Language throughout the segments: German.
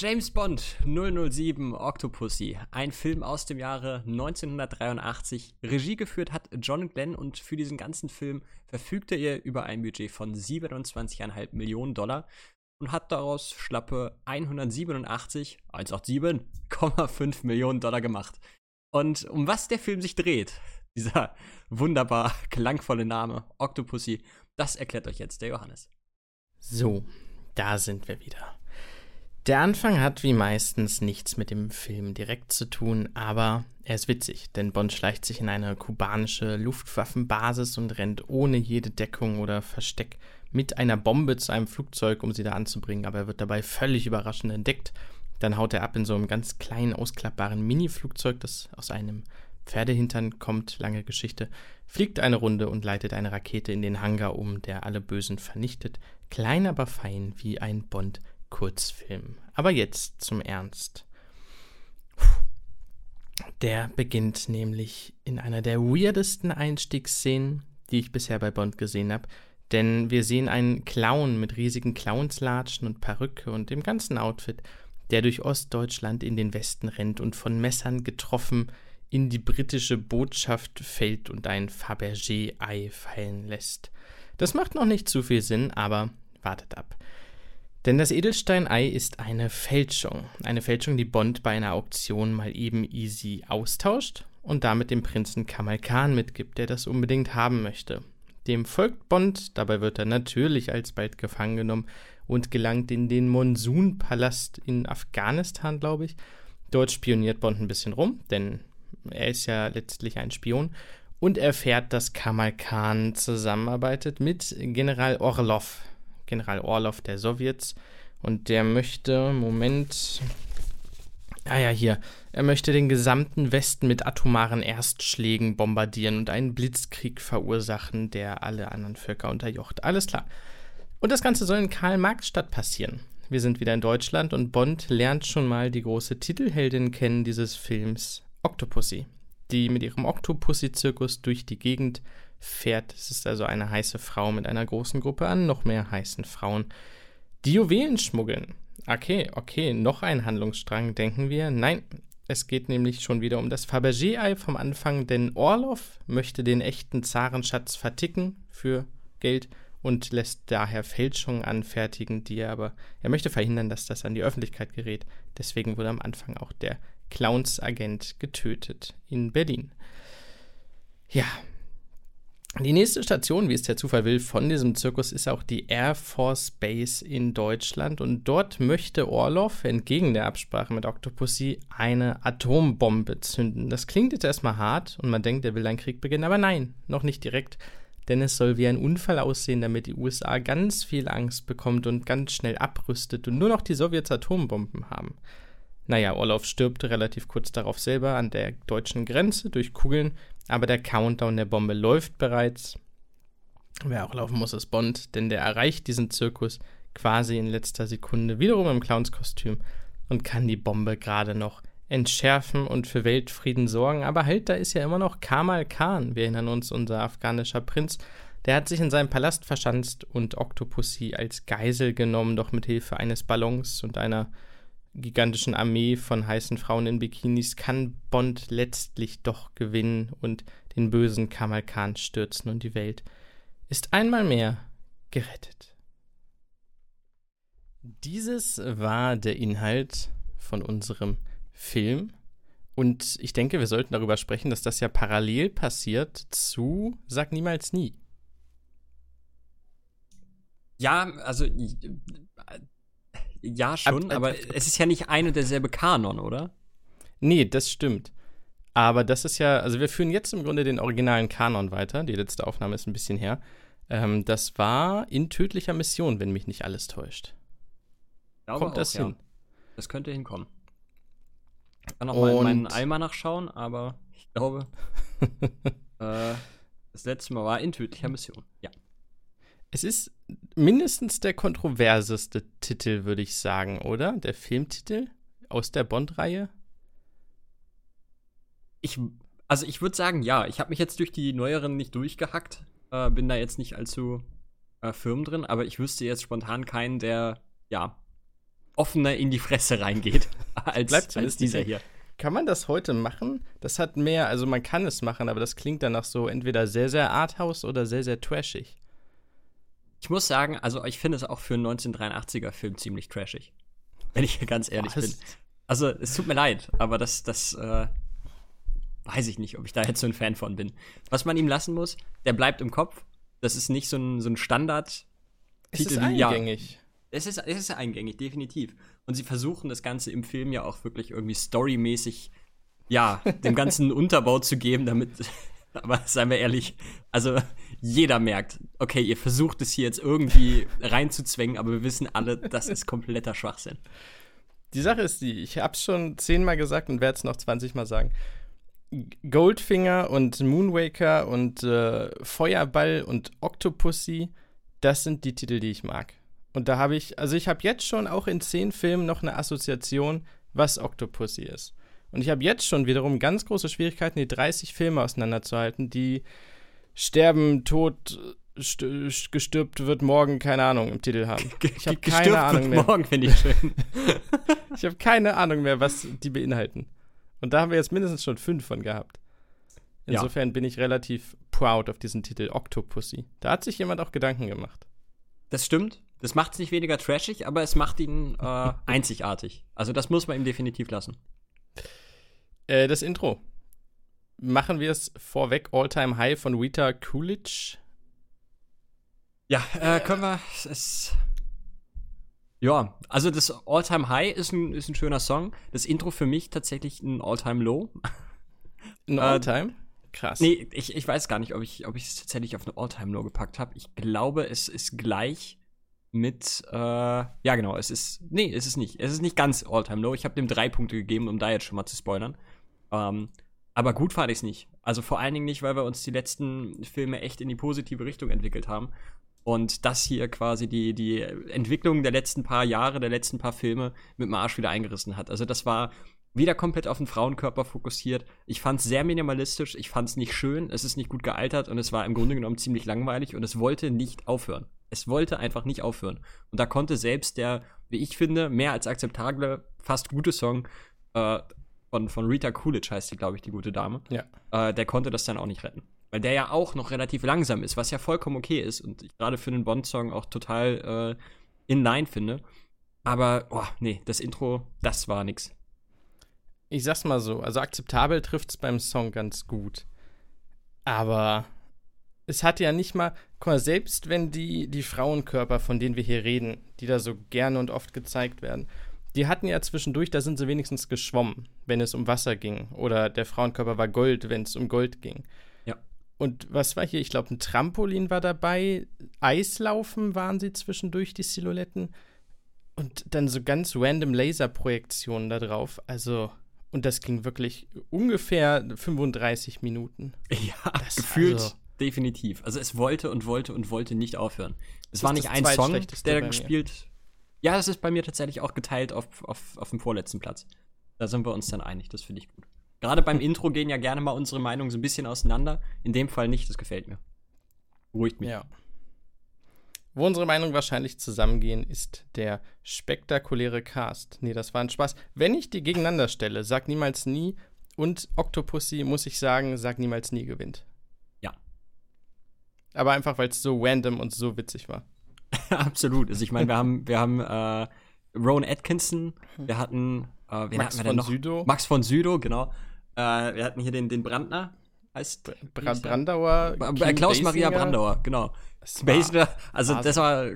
James Bond 007 Octopussy, ein Film aus dem Jahre 1983. Regie geführt hat John Glenn und für diesen ganzen Film verfügte er über ein Budget von 27,5 Millionen Dollar und hat daraus schlappe 187, 187,5 Millionen Dollar gemacht. Und um was der Film sich dreht, dieser wunderbar klangvolle Name Octopussy, das erklärt euch jetzt der Johannes. So, da sind wir wieder. Der Anfang hat wie meistens nichts mit dem Film direkt zu tun, aber er ist witzig, denn Bond schleicht sich in eine kubanische Luftwaffenbasis und rennt ohne jede Deckung oder Versteck mit einer Bombe zu einem Flugzeug, um sie da anzubringen, aber er wird dabei völlig überraschend entdeckt. Dann haut er ab in so einem ganz kleinen, ausklappbaren Mini-Flugzeug, das aus einem Pferdehintern kommt, lange Geschichte, fliegt eine Runde und leitet eine Rakete in den Hangar um, der alle Bösen vernichtet, klein aber fein wie ein Bond Kurzfilm. Aber jetzt zum Ernst. Der beginnt nämlich in einer der weirdesten Einstiegsszenen, die ich bisher bei Bond gesehen habe. Denn wir sehen einen Clown mit riesigen Clownslatschen und Perücke und dem ganzen Outfit, der durch Ostdeutschland in den Westen rennt und von Messern getroffen in die britische Botschaft fällt und ein Fabergé-Ei fallen lässt. Das macht noch nicht zu viel Sinn, aber wartet ab. Denn das Edelsteinei ist eine Fälschung. Eine Fälschung, die Bond bei einer Auktion mal eben easy austauscht und damit dem Prinzen Kamal Khan mitgibt, der das unbedingt haben möchte. Dem folgt Bond, dabei wird er natürlich alsbald gefangen genommen und gelangt in den Monsunpalast in Afghanistan, glaube ich. Dort spioniert Bond ein bisschen rum, denn er ist ja letztlich ein Spion und erfährt, dass Kamal Khan zusammenarbeitet mit General Orlov, General Orlov der Sowjets. Und der möchte, Moment. Ah ja, hier. Er möchte den gesamten Westen mit atomaren Erstschlägen bombardieren und einen Blitzkrieg verursachen, der alle anderen Völker unterjocht. Alles klar. Und das Ganze soll in Karl-Marx-Stadt passieren. Wir sind wieder in Deutschland und Bond lernt schon mal die große Titelheldin kennen dieses Films, Octopussy, die mit ihrem Octopussy-Zirkus durch die Gegend fährt. Es ist also eine heiße Frau mit einer großen Gruppe an noch mehr heißen Frauen, die Juwelen schmuggeln. Okay, okay, noch ein Handlungsstrang, denken wir. Nein, es geht nämlich schon wieder um das Fabergé-Ei vom Anfang, denn Orlov möchte den echten Zarenschatz verticken für Geld und lässt daher Fälschungen anfertigen, die er aber, er möchte verhindern, dass das an die Öffentlichkeit gerät. Deswegen wurde am Anfang auch der Clowns-Agent getötet in Berlin. Ja, die nächste Station, wie es der Zufall will, von diesem Zirkus ist auch die Air Force Base in Deutschland. Und dort möchte Orlov, entgegen der Absprache mit Octopussy, eine Atombombe zünden. Das klingt jetzt erstmal hart und man denkt, er will einen Krieg beginnen, aber nein, noch nicht direkt. Denn es soll wie ein Unfall aussehen, damit die USA ganz viel Angst bekommt und ganz schnell abrüstet und nur noch die Sowjets Atombomben haben. Naja, Orlov stirbt relativ kurz darauf selber an der deutschen Grenze durch Kugeln, aber der Countdown der Bombe läuft bereits. Wer auch laufen muss, ist Bond, denn der erreicht diesen Zirkus quasi in letzter Sekunde wiederum im Clownskostüm und kann die Bombe gerade noch entschärfen und für Weltfrieden sorgen. Aber halt, da ist ja immer noch Kamal Khan. Wir erinnern uns, unser afghanischer Prinz. Der hat sich in seinem Palast verschanzt und Octopussy als Geisel genommen, doch mit Hilfe eines Ballons und einer gigantischen Armee von heißen Frauen in Bikinis kann Bond letztlich doch gewinnen und den bösen Kamal Khan stürzen und die Welt ist einmal mehr gerettet. Dieses war der Inhalt von unserem Film. Und ich denke, wir sollten darüber sprechen, dass das ja parallel passiert zu Sag niemals nie. Ja, also ja, schon, ab, ab, aber es ist ja nicht ein und derselbe Kanon, oder? Nee, das stimmt. Aber das ist ja, also wir führen jetzt im Grunde den originalen Kanon weiter. Die letzte Aufnahme ist ein bisschen her. Ähm, das war in tödlicher Mission, wenn mich nicht alles täuscht. Kommt auch, das hin? Ja. Das könnte hinkommen. Ich kann noch mal in meinen Eimer nachschauen, aber ich glaube, äh, das letzte Mal war in tödlicher Mission. Ja. Es ist mindestens der kontroverseste Titel, würde ich sagen, oder? Der Filmtitel aus der Bond-Reihe? Ich, also ich würde sagen, ja. Ich habe mich jetzt durch die neueren nicht durchgehackt. Äh, bin da jetzt nicht allzu äh, firm drin, aber ich wüsste jetzt spontan keinen, der, ja, offener in die Fresse reingeht als, Bleibt als dieser hier. Kann man das heute machen? Das hat mehr, also man kann es machen, aber das klingt danach so entweder sehr, sehr arthouse oder sehr, sehr trashig. Ich muss sagen, also ich finde es auch für einen 1983er-Film ziemlich trashig. Wenn ich ganz ehrlich Was? bin. Also, es tut mir leid, aber das, das, äh, weiß ich nicht, ob ich da jetzt so ein Fan von bin. Was man ihm lassen muss, der bleibt im Kopf. Das ist nicht so ein, so ein Standard. Es ist wie- ja. eingängig. Es ist, es ist eingängig, definitiv. Und sie versuchen das Ganze im Film ja auch wirklich irgendwie storymäßig, ja, dem ganzen Unterbau zu geben, damit, aber seien wir ehrlich, also jeder merkt, okay, ihr versucht es hier jetzt irgendwie reinzuzwängen, aber wir wissen alle, das ist kompletter Schwachsinn. Die Sache ist die, ich hab's schon zehnmal gesagt und werde es noch 20 Mal sagen. Goldfinger und Moonwaker und äh, Feuerball und Octopussy, das sind die Titel, die ich mag. Und da habe ich, also ich habe jetzt schon auch in zehn Filmen noch eine Assoziation, was Octopussy ist. Und ich habe jetzt schon wiederum ganz große Schwierigkeiten, die 30 Filme auseinanderzuhalten, die sterben, tot, st st- gestürbt wird morgen, keine Ahnung, im Titel haben. Ich habe keine Ahnung mehr. Morgen finde ich schön. Ich habe keine Ahnung mehr, was die beinhalten. Und da haben wir jetzt mindestens schon fünf von gehabt. Ja. Insofern bin ich relativ proud auf diesen Titel Octopussy. Da hat sich jemand auch Gedanken gemacht. Das stimmt. Das macht es nicht weniger trashig, aber es macht ihn äh, einzigartig. Also das muss man ihm definitiv lassen. Äh, das Intro. Machen wir es vorweg All-Time High von Rita Coolidge. Ja, äh, können wir es. Ja, also das All-Time High ist ein, ist ein schöner Song. Das Intro für mich tatsächlich ein All-Time Low. Ein Äh, All-Time? Krass. Nee, ich, ich weiß gar nicht, ob ich, ob ich es tatsächlich auf eine All-Time Low gepackt habe. Ich glaube, es ist gleich mit, äh, ja genau, es ist, nee, es ist nicht. Es ist nicht ganz All-Time Low. Ich habe dem drei Punkte gegeben, um da jetzt schon mal zu spoilern. Ähm, aber gut fand ich es nicht. Also vor allen Dingen nicht, weil wir uns die letzten Filme echt in die positive Richtung entwickelt haben. Und das hier quasi die, die Entwicklung der letzten paar Jahre, der letzten paar Filme mit dem Arsch wieder eingerissen hat. Also das war wieder komplett auf den Frauenkörper fokussiert. Ich fand es sehr minimalistisch, ich fand es nicht schön, es ist nicht gut gealtert und es war im Grunde genommen ziemlich langweilig und es wollte nicht aufhören. Es wollte einfach nicht aufhören. Und da konnte selbst der, wie ich finde, mehr als akzeptable, fast gute Song äh, von, von Rita Coolidge heißt die, glaube ich, die gute Dame, Ja. äh, der konnte das dann auch nicht retten. Weil der ja auch noch relativ langsam ist, was ja vollkommen okay ist und ich gerade für einen Bond-Song auch total äh, in line finde. Aber, oh, nee, das Intro, das war nix. Ich sag's mal so, also akzeptabel trifft's beim Song ganz gut. Aber es hat ja nicht mal, guck mal, selbst wenn die, die Frauenkörper, von denen wir hier reden, die da so gerne und oft gezeigt werden, die hatten ja zwischendurch, da sind sie wenigstens geschwommen, wenn es um Wasser ging. Oder der Frauenkörper war Gold, wenn es um Gold ging. Ja. Und was war hier? Ich glaube, ein Trampolin war dabei. Eislaufen waren sie zwischendurch, die Silhouetten. Und dann so ganz random Laserprojektionen da drauf. Also, und das ging wirklich ungefähr 35 Minuten. Ja, Das- gefühlt also- definitiv. Also es wollte und wollte und wollte nicht aufhören. Es Das war nicht ein Song, der mir. gespielt. Ja, das ist bei mir tatsächlich auch geteilt auf, auf, auf dem vorletzten Platz. Da sind wir uns dann einig, das finde ich gut. Gerade beim Intro gehen ja gerne mal unsere Meinungen so ein bisschen auseinander. In dem Fall nicht, das gefällt mir. Beruhigt mich. Ja. Wo unsere Meinungen wahrscheinlich zusammengehen, ist der spektakuläre Cast. Nee, das war ein Spaß. Wenn ich die gegeneinander stelle, sag niemals nie und Octopussy, muss ich sagen, sag niemals nie gewinnt. Aber einfach, weil es so random und so witzig war. Absolut. Also ich meine, wir haben, wir haben äh, Rowan Atkinson, wir hatten, äh, Max hatten wir denn von noch? Südow. Max von Südow, genau. Äh, wir hatten hier den, den Brandner, heißt Bra Brandauer. Kim Klaus Maria. Brandauer, genau. Basinger, also Wahnsinn. das war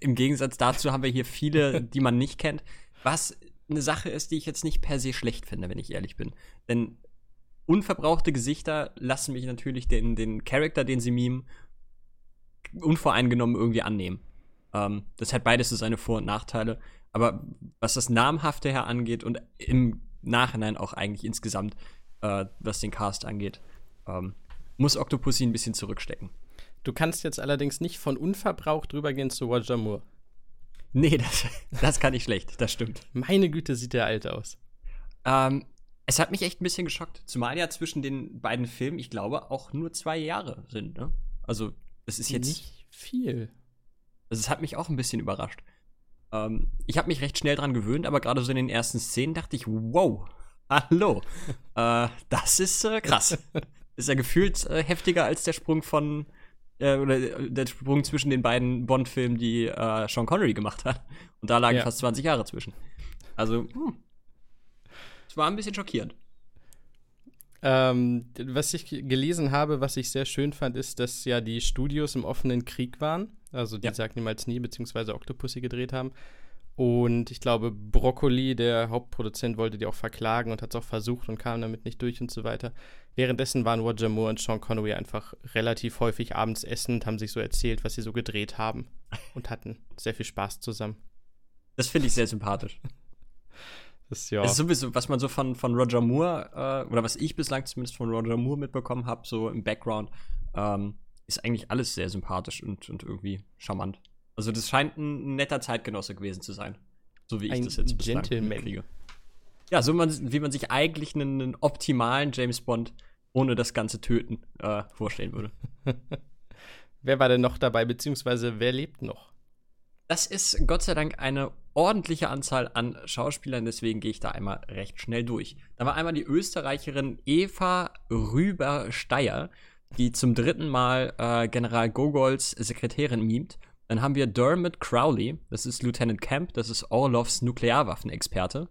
im Gegensatz dazu haben wir hier viele, die man nicht kennt, was eine Sache ist, die ich jetzt nicht per se schlecht finde, wenn ich ehrlich bin. Denn unverbrauchte Gesichter lassen mich natürlich den, den Charakter, den sie mimen, unvoreingenommen irgendwie annehmen. Ähm, das hat beides so seine Vor- und Nachteile. Aber was das Namhafte her angeht und im Nachhinein auch eigentlich insgesamt, äh, was den Cast angeht, ähm, muss Octopussy ein bisschen zurückstecken. Du kannst jetzt allerdings nicht von unverbraucht rübergehen zu Roger Moore. Nee, das, das kann ich schlecht, das stimmt. Meine Güte, sieht der alt aus. Ähm, es hat mich echt ein bisschen geschockt. Zumal ja zwischen den beiden Filmen, ich glaube, auch nur zwei Jahre sind, ne? Also, es ist jetzt. Nicht viel. Also, es hat mich auch ein bisschen überrascht. Ähm, ich habe mich recht schnell dran gewöhnt, aber gerade so in den ersten Szenen dachte ich, wow, hallo, äh, das ist äh, krass. ist ja gefühlt äh, heftiger als der Sprung von äh, oder äh, der Sprung zwischen den beiden Bond-Filmen, die äh, Sean Connery gemacht hat. Und da lagen ja. fast 20 Jahre zwischen. Also, hm. es war ein bisschen schockierend. Ähm, was ich gelesen habe, was ich sehr schön fand, ist, dass ja die Studios im offenen Krieg waren. Also die ja. sagt niemals nie, beziehungsweise Octopussy gedreht haben. Und ich glaube, Broccoli, der Hauptproduzent, wollte die auch verklagen und hat es auch versucht und kam damit nicht durch und so weiter. Währenddessen waren Roger Moore und Sean Connery einfach relativ häufig abends essen und haben sich so erzählt, was sie so gedreht haben und hatten sehr viel Spaß zusammen. Das finde ich sehr sympathisch. Das, ja. Ist sowieso, was man so von, von Roger Moore, äh, oder was ich bislang zumindest von Roger Moore mitbekommen habe, so im Background, ähm, ist eigentlich alles sehr sympathisch und, und irgendwie charmant. Also das scheint ein netter Zeitgenosse gewesen zu sein. So wie ich ein das jetzt bislang kriege. Ja, so man, wie man sich eigentlich einen, einen, optimalen James Bond ohne das ganze Töten äh, vorstellen würde. wer war denn noch dabei, beziehungsweise wer lebt noch? Das ist Gott sei Dank eine ordentliche Anzahl an Schauspielern, deswegen gehe ich da einmal recht schnell durch. Da war einmal die Österreicherin Eva Rüber-Steyer, die zum dritten Mal äh, General Gogols Sekretärin mimt. Dann haben wir Dermot Crowley, das ist Lieutenant Camp, das ist Orlovs Nuklearwaffenexperte.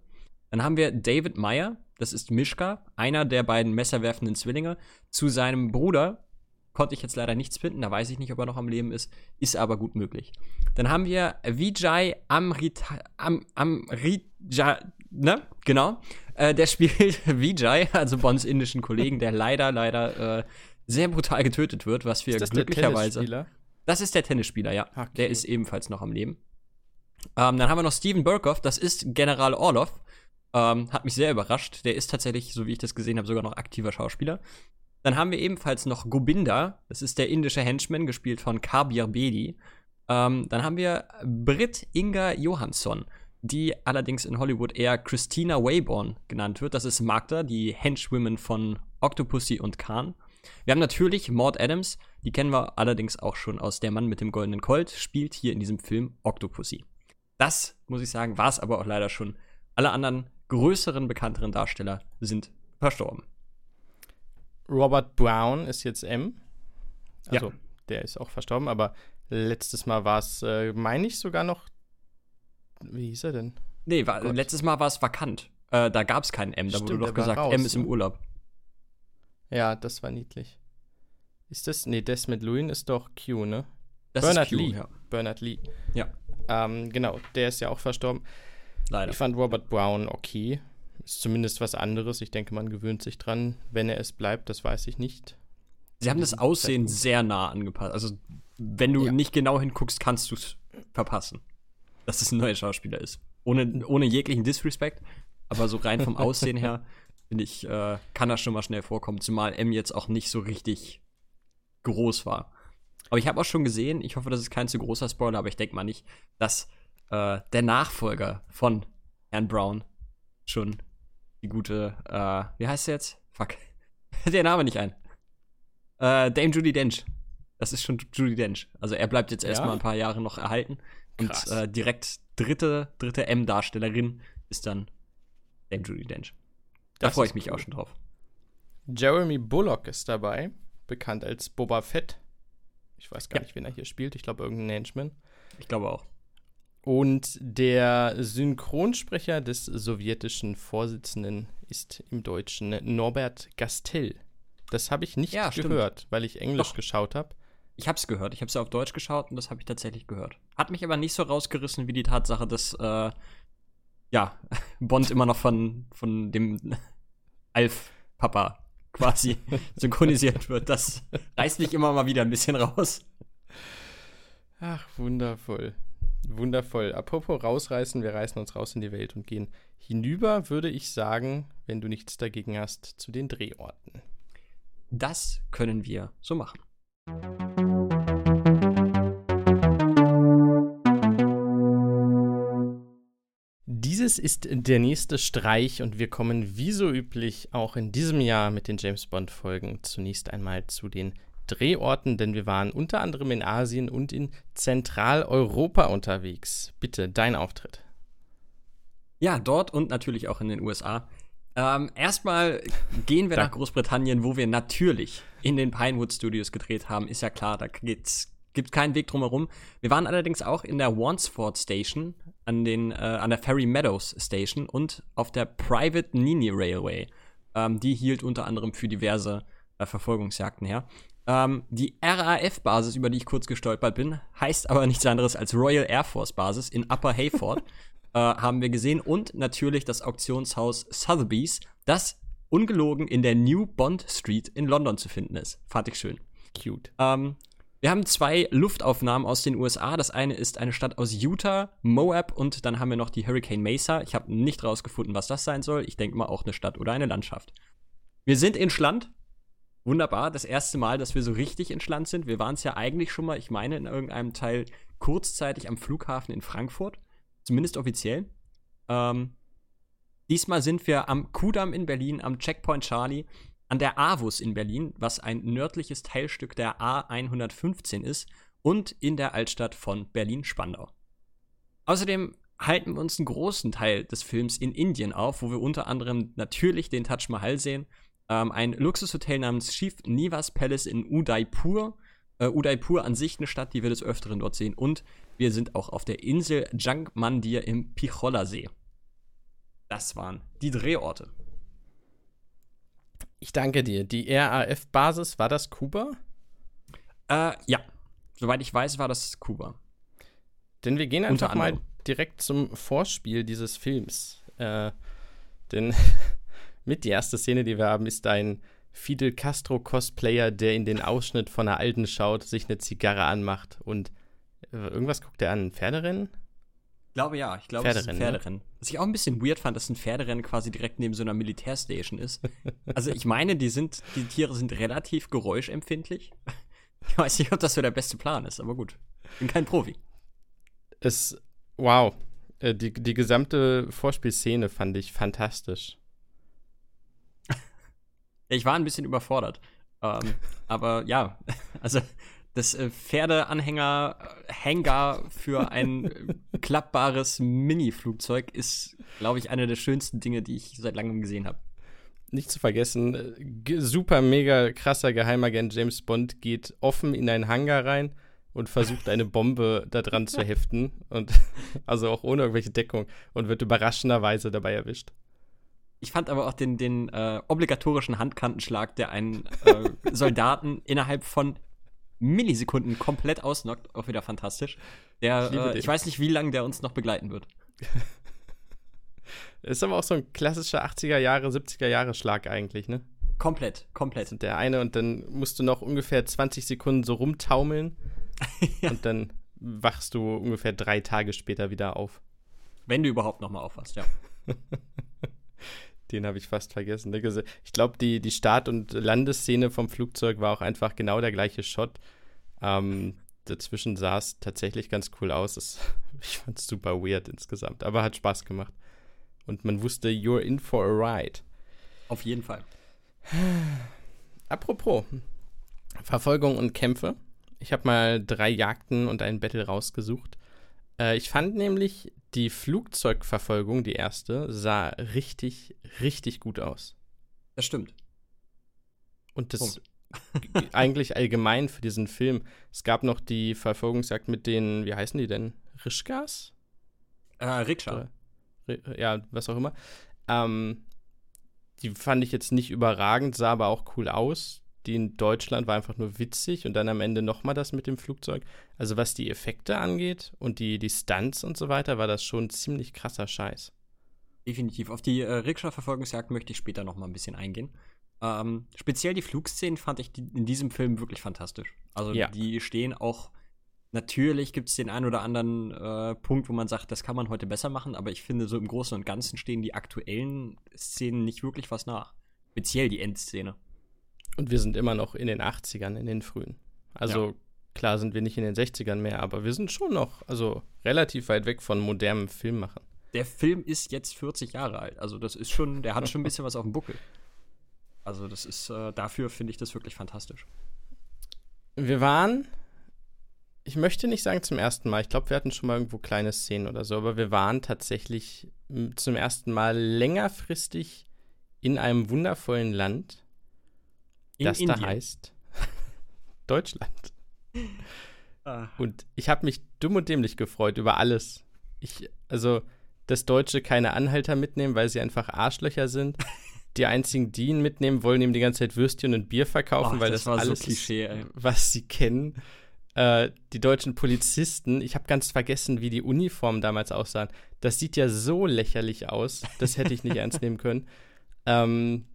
Dann haben wir David Meyer, das ist Mischka, einer der beiden messerwerfenden Zwillinge, zu seinem Bruder, Konnte ich jetzt leider nichts finden, da weiß ich nicht, ob er noch am Leben ist, ist aber gut möglich. Dann haben wir Vijay Amrita, Am, Amrita, ne? Genau. Äh, der spielt Vijay, also Bonds indischen Kollegen, der leider, leider äh, sehr brutal getötet wird, was wir ist das glücklicherweise. Der das ist der Tennisspieler, ja. Okay. Der ist ebenfalls noch am Leben. Ähm, dann haben wir noch Steven Burkhoff, das ist General Orlov. Ähm, hat mich sehr überrascht. Der ist tatsächlich, so wie ich das gesehen habe, sogar noch aktiver Schauspieler. Dann haben wir ebenfalls noch Gobinda, das ist der indische Henchman, gespielt von Kabir Bedi. Ähm, dann haben wir Britt Inga Johansson, die allerdings in Hollywood eher Christina Wayborn genannt wird. Das ist Magda, die Henchwoman von Octopussy und Khan. Wir haben natürlich Maud Adams, die kennen wir allerdings auch schon aus Der Mann mit dem goldenen Colt, spielt hier in diesem Film Octopussy. Das, muss ich sagen, war es aber auch leider schon. Alle anderen größeren, bekannteren Darsteller sind verstorben. Robert Brown ist jetzt M. Also, ja. der ist auch verstorben, aber letztes Mal war es, äh, meine ich, sogar noch. Wie hieß er denn? Nee, war, letztes Mal war es vakant. Äh, da gab es keinen M. Da Stimmt, wurde doch gesagt, raus, M ist im ne? Urlaub. Ja, das war niedlich. Ist das. Nee, das mit Lewin ist doch Q, ne? Das Bernard Q, Lee. Ja. Bernard Lee. Ja. Ähm, genau, der ist ja auch verstorben. Leider. Ich fand Robert Brown okay. Ist zumindest was anderes. Ich denke, man gewöhnt sich dran. Wenn er es bleibt, das weiß ich nicht. Sie haben das Aussehen sehr nah angepasst. Also, wenn du ja. nicht genau hinguckst, kannst du es verpassen, dass es ein neuer Schauspieler ist. Ohne, ohne jeglichen Disrespect. Aber so rein vom Aussehen her, finde ich, äh, kann das schon mal schnell vorkommen. Zumal M jetzt auch nicht so richtig groß war. Aber ich habe auch schon gesehen, ich hoffe, das ist kein zu großer Spoiler, aber ich denke mal nicht, dass äh, der Nachfolger von Herrn Brown schon die gute, äh, wie heißt sie jetzt? Fuck. Der Name nicht ein. Äh, Dame Judy Dench. Das ist schon Judy Dench. Also er bleibt jetzt ja? erstmal ein paar Jahre noch erhalten. Krass. Und äh, direkt dritte, dritte M-Darstellerin ist dann Dame Judy Dench. Da freue ich mich cool. auch schon drauf. Jeremy Bullock ist dabei, bekannt als Boba Fett. Ich weiß gar ja. nicht, wen er hier spielt. Ich glaube, irgendein Henchman. Ich glaube auch. Und der Synchronsprecher des sowjetischen Vorsitzenden ist im Deutschen Norbert Gastel. Das habe ich nicht ja, gehört, stimmt. weil ich Englisch Doch. geschaut habe. Ich habe es gehört. Ich habe es ja auf Deutsch geschaut und das habe ich tatsächlich gehört. Hat mich aber nicht so rausgerissen wie die Tatsache, dass äh, ja Bond immer noch von von dem Alf-Papa quasi synchronisiert wird. Das reißt mich immer mal wieder ein bisschen raus. Ach, wundervoll. Wundervoll. Apropos rausreißen, wir reißen uns raus in die Welt und gehen hinüber, würde ich sagen, wenn du nichts dagegen hast, zu den Drehorten. Das können wir so machen. Dieses ist der nächste Streich und wir kommen wie so üblich auch in diesem Jahr mit den James Bond Folgen zunächst einmal zu den Drehorten, denn wir waren unter anderem in Asien und in Zentraleuropa unterwegs. Bitte, dein Auftritt. Ja, dort und natürlich auch in den USA. Ähm, erstmal gehen wir nach Großbritannien, wo wir natürlich in den Pinewood Studios gedreht haben. Ist ja klar, da geht's, gibt keinen Weg drumherum. Wir waren allerdings auch in der Wansford Station, an, den, äh, an der Ferry Meadows Station und auf der Private Nini Railway. Ähm, die hielt unter anderem für diverse äh, Verfolgungsjagden her. Ähm, die RAF-Basis, über die ich kurz gestolpert bin, heißt aber nichts anderes als Royal Air Force Basis in Upper Hayford. äh, haben wir gesehen. Und natürlich das Auktionshaus Sotheby's, das ungelogen in der New Bond Street in London zu finden ist. Fand ich schön. Cute. Ähm, wir haben zwei Luftaufnahmen aus den USA. Das eine ist eine Stadt aus Utah, Moab und dann haben wir noch die Hurricane Mesa. Ich habe nicht rausgefunden, was das sein soll. Ich denke mal auch eine Stadt oder eine Landschaft. Wir sind in Schland. Wunderbar. Das erste Mal, dass wir so richtig in Schland sind. Wir waren es ja eigentlich schon mal, ich meine, in irgendeinem Teil kurzzeitig am Flughafen in Frankfurt. Zumindest offiziell. Ähm, diesmal sind wir am Kudamm in Berlin, am Checkpoint Charlie, an der Avus in Berlin, was ein nördliches Teilstück der A115 ist, und in der Altstadt von Berlin-Spandau. Außerdem halten wir uns einen großen Teil des Films in Indien auf, wo wir unter anderem natürlich den Taj Mahal sehen, ähm, ein Luxushotel namens Chief Nivas Palace in Udaipur, äh, Udaipur an sich eine Stadt, die wir des Öfteren dort sehen, und wir sind auch auf der Insel Jangmandir im Pichola-See. Das waren die Drehorte. Ich danke dir. Die RAF-Basis, war das Kuba? Äh, ja. Soweit ich weiß, war das Kuba. Denn wir gehen einfach mal direkt zum Vorspiel dieses Films. Äh, denn mit die erste Szene, die wir haben, ist ein Fidel Castro-Cosplayer, der in den Ausschnitt von einer Alten schaut, sich eine Zigarre anmacht und Irgendwas guckt er an? Pferderennen? Ich glaube ja, ich glaube, es ist ein ne? Pferderennen. Ne? Was ich auch ein bisschen weird fand, dass ein Pferderennen quasi direkt neben so einer Militärstation ist. also ich meine, die sind, die Tiere sind relativ geräuschempfindlich. Ich weiß nicht, ob das so der beste Plan ist, aber gut. Bin kein Profi. Es, wow. Äh, die, die gesamte Vorspielszene fand ich fantastisch. Ich war ein bisschen überfordert. Ähm, aber ja, also das äh, Pferdeanhänger-Hangar für ein äh, klappbares Mini-Flugzeug ist, glaube ich, eine der schönsten Dinge, die ich seit langem gesehen habe. Nicht zu vergessen, äh, super mega krasser Geheimagent James Bond geht offen in einen Hangar rein und versucht eine Bombe da dran zu heften und also auch ohne irgendwelche Deckung und wird überraschenderweise dabei erwischt. Ich fand aber auch den, den äh, obligatorischen Handkantenschlag, der einen äh, Soldaten innerhalb von Millisekunden komplett ausnockt, auch wieder fantastisch. Der, ich, äh, ich weiß nicht, wie lange der uns noch begleiten wird. Ist aber auch so ein klassischer 80er Jahre, 70er Jahre Schlag eigentlich, ne? Komplett, komplett. Und der eine und dann musst du noch ungefähr 20 Sekunden so rumtaumeln ja. und dann wachst du ungefähr drei Tage später wieder auf. Wenn du überhaupt noch mal aufwachst, ja. Den habe ich fast vergessen. Ich glaube, die, die Start- und Landesszene vom Flugzeug war auch einfach genau der gleiche Shot. Ähm, dazwischen sah es tatsächlich ganz cool aus. Das, ich fand es super weird insgesamt, aber hat Spaß gemacht. Und man wusste, you're in for a ride. Auf jeden Fall. Apropos Verfolgung und Kämpfe. Ich habe mal drei Jagden und einen Battle rausgesucht. Äh, ich fand nämlich die Flugzeugverfolgung, die erste, sah richtig, richtig gut aus. Das stimmt. Und das eigentlich allgemein für diesen Film. Es gab noch die Verfolgungsjagd mit den, wie heißen die denn? Rischkas? Äh, Rikscha. Ja, was auch immer. Ähm, die fand ich jetzt nicht überragend, sah aber auch cool aus die in Deutschland war einfach nur witzig und dann am Ende nochmal das mit dem Flugzeug. Also was die Effekte angeht und die, die Stunts und so weiter, war das schon ziemlich krasser Scheiß. Definitiv. Auf die äh, Rikscha-Verfolgungsjagd möchte ich später nochmal ein bisschen eingehen. Ähm, speziell die Flugszenen fand ich die, in diesem Film wirklich fantastisch. Also ja. die stehen auch. Natürlich gibt es den einen oder anderen äh, Punkt, wo man sagt, das kann man heute besser machen, aber ich finde, so im Großen und Ganzen stehen die aktuellen Szenen nicht wirklich was nach. Speziell die Endszene. Und wir sind immer noch in den 80ern, in den frühen. Also ja. klar sind wir nicht in den 60ern mehr, aber wir sind schon noch, also relativ weit weg von modernem Filmmachen. Der Film ist jetzt 40 Jahre alt. Also das ist schon, der hat schon ein bisschen was auf dem Buckel. Also das ist, äh, dafür finde ich das wirklich fantastisch. wir waren, ich möchte nicht sagen zum ersten Mal, ich glaube, wir hatten schon mal irgendwo kleine Szenen oder so, aber wir waren tatsächlich zum ersten Mal längerfristig in einem wundervollen Land, in das Indien. da heißt Deutschland. Ah. Und ich habe mich dumm und dämlich gefreut über alles. Ich, also, dass Deutsche keine Anhalter mitnehmen, weil sie einfach Arschlöcher sind. Die einzigen, die ihn mitnehmen, wollen ihm die ganze Zeit Würstchen und Bier verkaufen, oh, weil das, das alles so Klischee, ist, was sie kennen. Äh, die deutschen Polizisten, ich habe ganz vergessen, wie die Uniformen damals aussahen. Das sieht ja so lächerlich aus. Das hätte ich nicht ernst nehmen können. Ähm,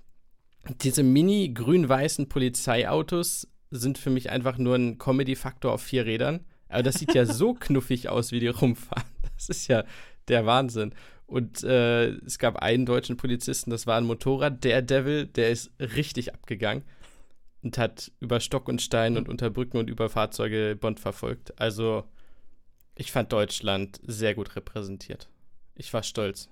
diese mini grün-weißen Polizeiautos sind für mich einfach nur ein Comedy-Faktor auf vier Rädern. Aber das sieht ja so knuffig aus, wie die rumfahren. Das ist ja der Wahnsinn. Und äh, es gab einen deutschen Polizisten, das war ein Motorrad, der Devil, der ist richtig abgegangen und hat über Stock und Stein und unter Brücken und über Fahrzeuge Bond verfolgt. Also, ich fand Deutschland sehr gut repräsentiert. Ich war stolz.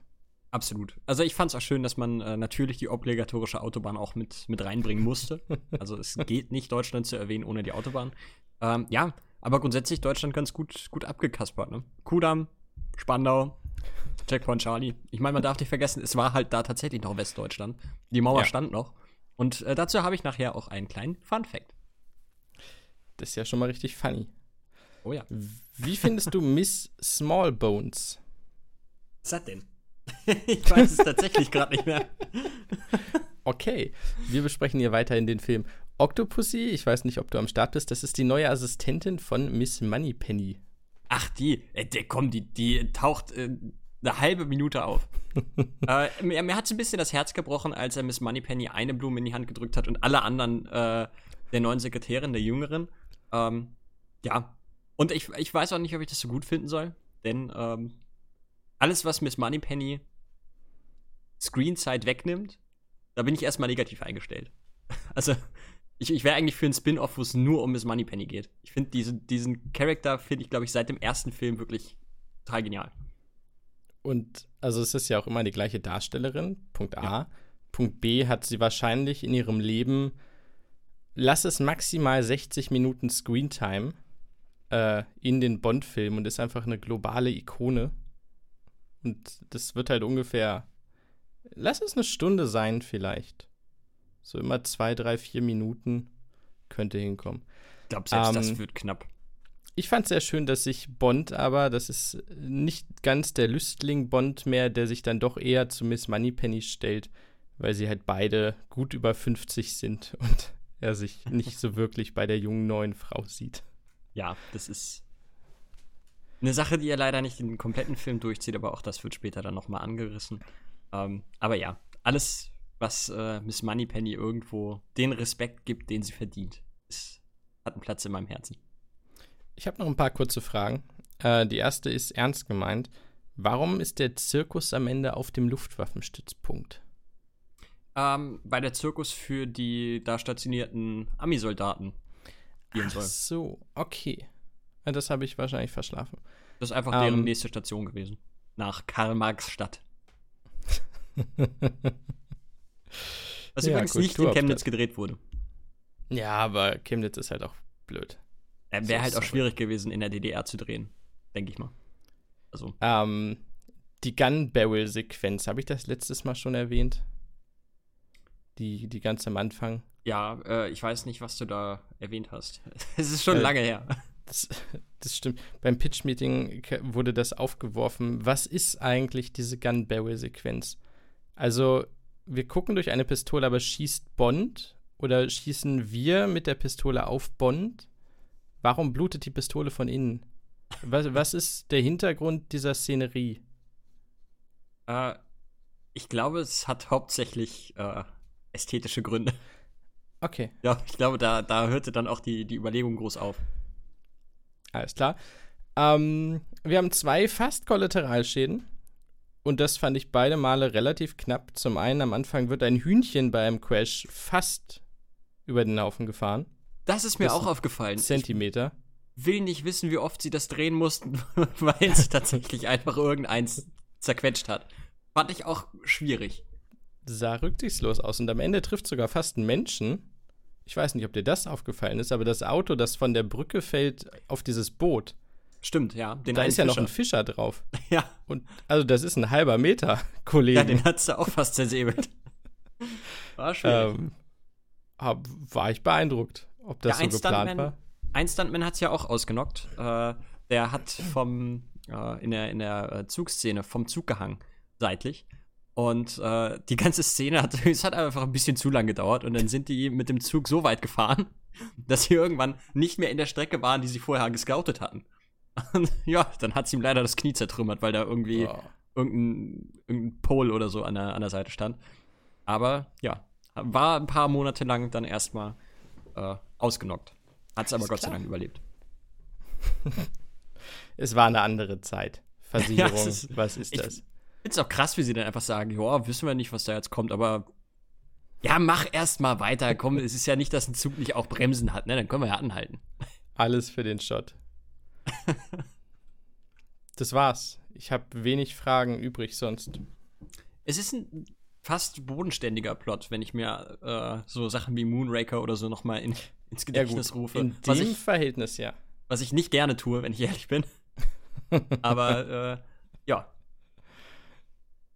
Absolut. Also ich fand es auch schön, dass man äh, natürlich die obligatorische Autobahn auch mit, mit reinbringen musste. Also es geht nicht, Deutschland zu erwähnen ohne die Autobahn. Ähm, ja, aber grundsätzlich Deutschland ganz gut, gut abgekaspert. Ne? Kudamm, Spandau, Checkpoint Charlie. Ich meine, man darf nicht vergessen, es war halt da tatsächlich noch Westdeutschland. Die Mauer ja. stand noch. Und äh, dazu habe ich nachher auch einen kleinen Fun Fact. Das ist ja schon mal richtig funny. Oh ja. Wie findest du Miss Smallbones? Was hat denn? ich weiß es tatsächlich gerade nicht mehr. Okay, wir besprechen hier weiterhin den Film Octopussy. Ich weiß nicht, ob du am Start bist. Das ist die neue Assistentin von Miss Moneypenny. Ach, die, äh, der, komm, die, die taucht äh, eine halbe Minute auf. äh, mir, mir hat es ein bisschen das Herz gebrochen, als er Miss Moneypenny eine Blume in die Hand gedrückt hat und alle anderen äh, der neuen Sekretärin, der Jüngeren. Ähm, ja. Und ich, ich weiß auch nicht, ob ich das so gut finden soll, denn ähm, alles, was Miss Moneypenny Screenzeit wegnimmt, da bin ich erstmal negativ eingestellt. Also, ich, ich wäre eigentlich für einen Spin-off, wo es nur um Miss Moneypenny geht. Ich finde diese, diesen Charakter, finde ich, glaube ich, seit dem ersten Film wirklich total genial. Und also es ist ja auch immer die gleiche Darstellerin, Punkt A. Ja. Punkt B hat sie wahrscheinlich in ihrem Leben, lass es maximal 60 Minuten Screentime äh, in den Bond-Filmen und ist einfach eine globale Ikone. Und das wird halt ungefähr, lass es eine Stunde sein vielleicht. So immer zwei, drei, vier Minuten könnte hinkommen. Ich glaube, selbst ähm, das wird knapp. Ich fand es sehr schön, dass sich Bond aber, das ist nicht ganz der Lüstling Bond mehr, der sich dann doch eher zu Miss Moneypenny stellt, weil sie halt beide gut über 50 sind und er sich nicht so wirklich bei der jungen neuen Frau sieht. Ja, das ist eine Sache, die er leider nicht den kompletten Film durchzieht, aber auch das wird später dann nochmal angerissen. Ähm, aber ja, alles, was äh, Miss Moneypenny irgendwo den Respekt gibt, den sie verdient, ist, hat einen Platz in meinem Herzen. Ich habe noch ein paar kurze Fragen. Äh, die erste ist ernst gemeint. Warum ist der Zirkus am Ende auf dem Luftwaffenstützpunkt? Ähm, weil der Zirkus für die da stationierten Ami-Soldaten gehen soll. Ach so, okay. Ja, das habe ich wahrscheinlich verschlafen. Das ist einfach ähm, deren nächste Station gewesen. Nach Karl-Marx-Stadt. Was ja, übrigens nicht in Chemnitz gedreht wurde. Ja, aber Chemnitz ist halt auch blöd. Äh, Wäre halt auch schwierig gewesen, in der DDR zu drehen, denke ich mal. Also. Ähm, die Gun Barrel Sequenz, habe ich das letztes Mal schon erwähnt? Die, die ganz am Anfang. Ja, äh, ich weiß nicht, was du da erwähnt hast. Es ist schon äh, lange her. Das, das stimmt. Beim Pitch-Meeting wurde das aufgeworfen. Was ist eigentlich diese Gun Barrel Sequenz? Also, wir gucken durch eine Pistole, aber schießt Bond oder schießen wir mit der Pistole auf Bond? Warum blutet die Pistole von innen? Was, was ist der Hintergrund dieser Szenerie? Äh, ich glaube, es hat hauptsächlich äh, ästhetische Gründe. Okay. Ja, ich glaube, da, da hörte dann auch die, die Überlegung groß auf. Alles klar. Ähm, wir haben zwei fast Kollateralschäden. Und das fand ich beide Male relativ knapp. Zum einen am Anfang wird ein Hühnchen beim Crash fast über den Haufen gefahren. Das ist mir das auch aufgefallen. Zentimeter. Ich will nicht wissen, wie oft sie das drehen mussten, weil es tatsächlich einfach irgendeins zerquetscht hat. Fand ich auch schwierig. Sah rücksichtslos aus und am Ende trifft sogar fast einen Menschen. Ich weiß nicht, ob dir das aufgefallen ist, aber das Auto, das von der Brücke fällt auf dieses Boot. Stimmt, ja. da ist ja noch ein Fischer drauf. Ja. Und also das ist ein halber Meter, Kollege. Ja, den hat's da auch fast zersäbelt. War schwierig. Ähm, hab, war ich beeindruckt, ob das ja, so geplant Stuntman, war. Ein Stuntman hat es ja auch ausgenockt. Äh, der hat vom äh, in der, in der äh, Zugszene vom Zug gehangen, seitlich. Und äh, die ganze Szene hat, es hat einfach ein bisschen zu lang gedauert und dann sind die mit dem Zug so weit gefahren, dass sie irgendwann nicht mehr in der Strecke waren, die sie vorher gescoutet hatten. Und ja, dann hat sie ihm leider das Knie zertrümmert, weil da irgendwie oh. irgendein, irgendein Pol oder so an der, an der Seite stand. Aber ja, war ein paar Monate lang dann erstmal äh, ausgenockt. Hat es aber Gott sei Dank überlebt. es war eine andere Zeit. Versicherung, ja, ist, was ist das? Ich finde es auch krass, wie sie dann einfach sagen, ja, wissen wir nicht, was da jetzt kommt, aber ja, mach erst mal weiter. Komm, es ist ja nicht, dass ein Zug nicht auch Bremsen hat, ne? Dann können wir ja anhalten. Alles für den Shot. das war's. Ich habe wenig Fragen übrig sonst. Es ist ein fast bodenständiger Plot, wenn ich mir äh, so Sachen wie Moonraker oder so noch mal in, ins Gedächtnis ja, rufe. In dem ich, Verhältnis, ja. Was ich nicht gerne tue, wenn ich ehrlich bin. Aber äh, ja.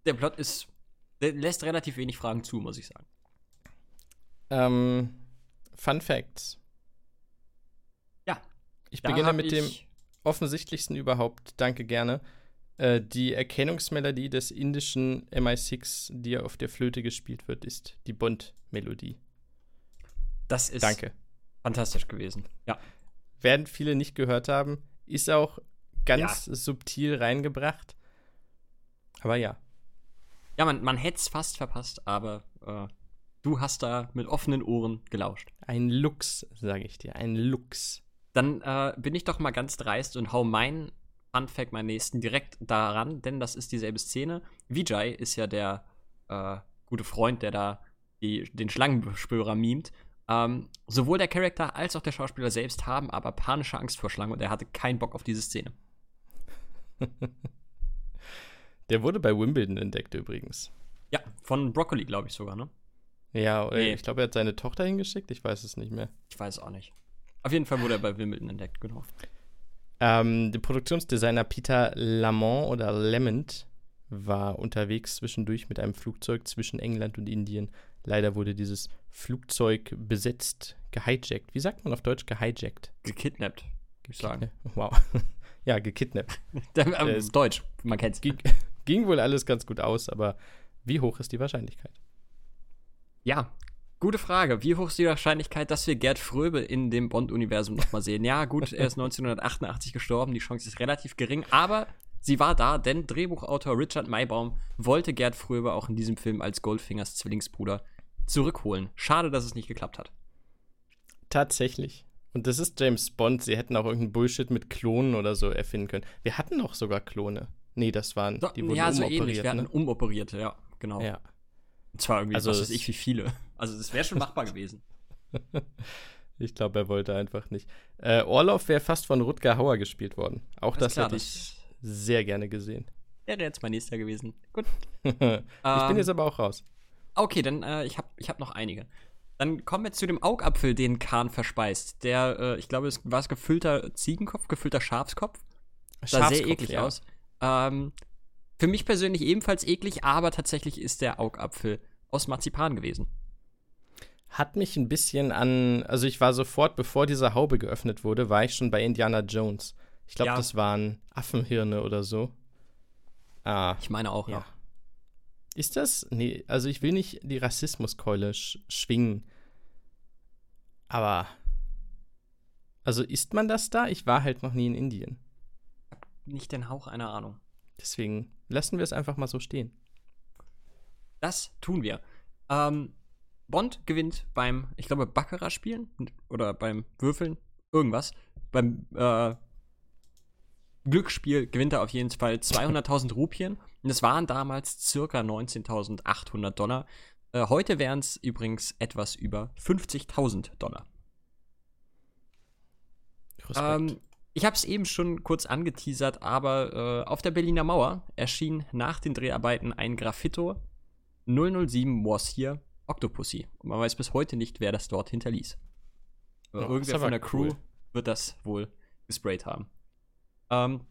Der Plot ist. Der lässt relativ wenig Fragen zu, muss ich sagen. Ähm, Fun Facts. Ja. Ich beginne mit dem offensichtlichsten überhaupt. Danke gerne. Äh, die Erkennungsmelodie des indischen MI6, die auf der Flöte gespielt wird, ist die Bond-Melodie. Das ist Danke. fantastisch gewesen. Ja. Werden viele nicht gehört haben. Ist auch ganz ja. subtil reingebracht. Aber ja. Ja, man, man hätte es fast verpasst, aber äh, du hast da mit offenen Ohren gelauscht. Ein Lux, sage ich dir, ein Lux. Dann äh, bin ich doch mal ganz dreist und hau meinen Funfact, meinen nächsten, direkt daran, denn das ist dieselbe Szene. Vijay ist ja der äh, gute Freund, der da die, den Schlangenbeschwörer mimt. Ähm, sowohl der Charakter als auch der Schauspieler selbst haben aber panische Angst vor Schlangen und er hatte keinen Bock auf diese Szene. der wurde bei Wimbledon entdeckt übrigens. Ja, von Broccoli, glaube ich sogar, ne? Ja, nee. ich glaube, er hat seine Tochter hingeschickt, ich weiß es nicht mehr. Ich weiß auch nicht. Auf jeden Fall wurde er bei Wimbledon entdeckt, genau. Ähm, der Produktionsdesigner Peter Lamont oder Lement war unterwegs zwischendurch mit einem Flugzeug zwischen England und Indien. Leider wurde dieses Flugzeug besetzt, gehijackt. Wie sagt man auf Deutsch gehijackt? Gekidnappt, würde ich sagen. Wow. ja, gekidnappt. äh, ist Deutsch, man kennt's. Ging, ging wohl alles ganz gut aus, aber wie hoch ist die Wahrscheinlichkeit? Ja, Gute Frage. Wie hoch ist die Wahrscheinlichkeit, dass wir Gerd Fröbe in dem Bond-Universum nochmal sehen? Ja, gut, er ist 1988 gestorben, die Chance ist relativ gering, aber sie war da, denn Drehbuchautor Richard Maybaum wollte Gerd Fröbe auch in diesem Film als Goldfingers Zwillingsbruder zurückholen. Schade, dass es nicht geklappt hat. Tatsächlich. Und das ist James Bond. Sie hätten auch irgendeinen Bullshit mit Klonen oder so erfinden können. Wir hatten doch sogar Klone. Nee, das waren, die wurden ja, so ähnlich. Wir hatten ne? umoperierte, ja, genau. Ja. Und zwar irgendwie, also, was weiß ich, wie viele. Also das wäre schon machbar gewesen. ich glaube, er wollte einfach nicht. Äh, Orloff wäre fast von Rutger Hauer gespielt worden. Auch das, das klar, hätte ich sehr gerne gesehen. Wäre jetzt mein nächster gewesen. Gut. ich bin ähm, jetzt aber auch raus. Okay, dann äh, ich habe ich hab noch einige. Dann kommen wir zu dem Augapfel, den Kahn verspeist. Der, äh, ich glaube, es war es gefüllter Ziegenkopf, gefüllter Schafskopf. Sah sehr eklig ja. aus. Ähm, für mich persönlich ebenfalls eklig, aber tatsächlich ist der Augapfel aus Marzipan gewesen. Hat mich ein bisschen an, also ich war sofort, bevor diese Haube geöffnet wurde, war ich schon bei Indiana Jones. Ich glaube, ja. das waren Affenhirne oder so. Ah. Ich meine auch, ja. ja. Ist das? Nee, also ich will nicht die Rassismuskeule sch schwingen. Aber. Also isst man das da? Ich war halt noch nie in Indien. Nicht den Hauch einer Ahnung. Deswegen lassen wir es einfach mal so stehen. Das tun wir. Ähm, Bond gewinnt beim, ich glaube, Baccarat-Spielen oder beim Würfeln, irgendwas. Beim äh, Glücksspiel gewinnt er auf jeden Fall 200.000 Rupien. Und das waren damals circa 19.800 Dollar. Äh, heute wären es übrigens etwas über 50.000 Dollar. Ähm, ich habe es eben schon kurz angeteasert, aber äh, auf der Berliner Mauer erschien nach den Dreharbeiten ein Graffito 007 was here Octopussy. Und man weiß bis heute nicht, wer das dort hinterließ. Ja, irgendwer von der Crew cool. wird das wohl gesprayt haben. Ähm,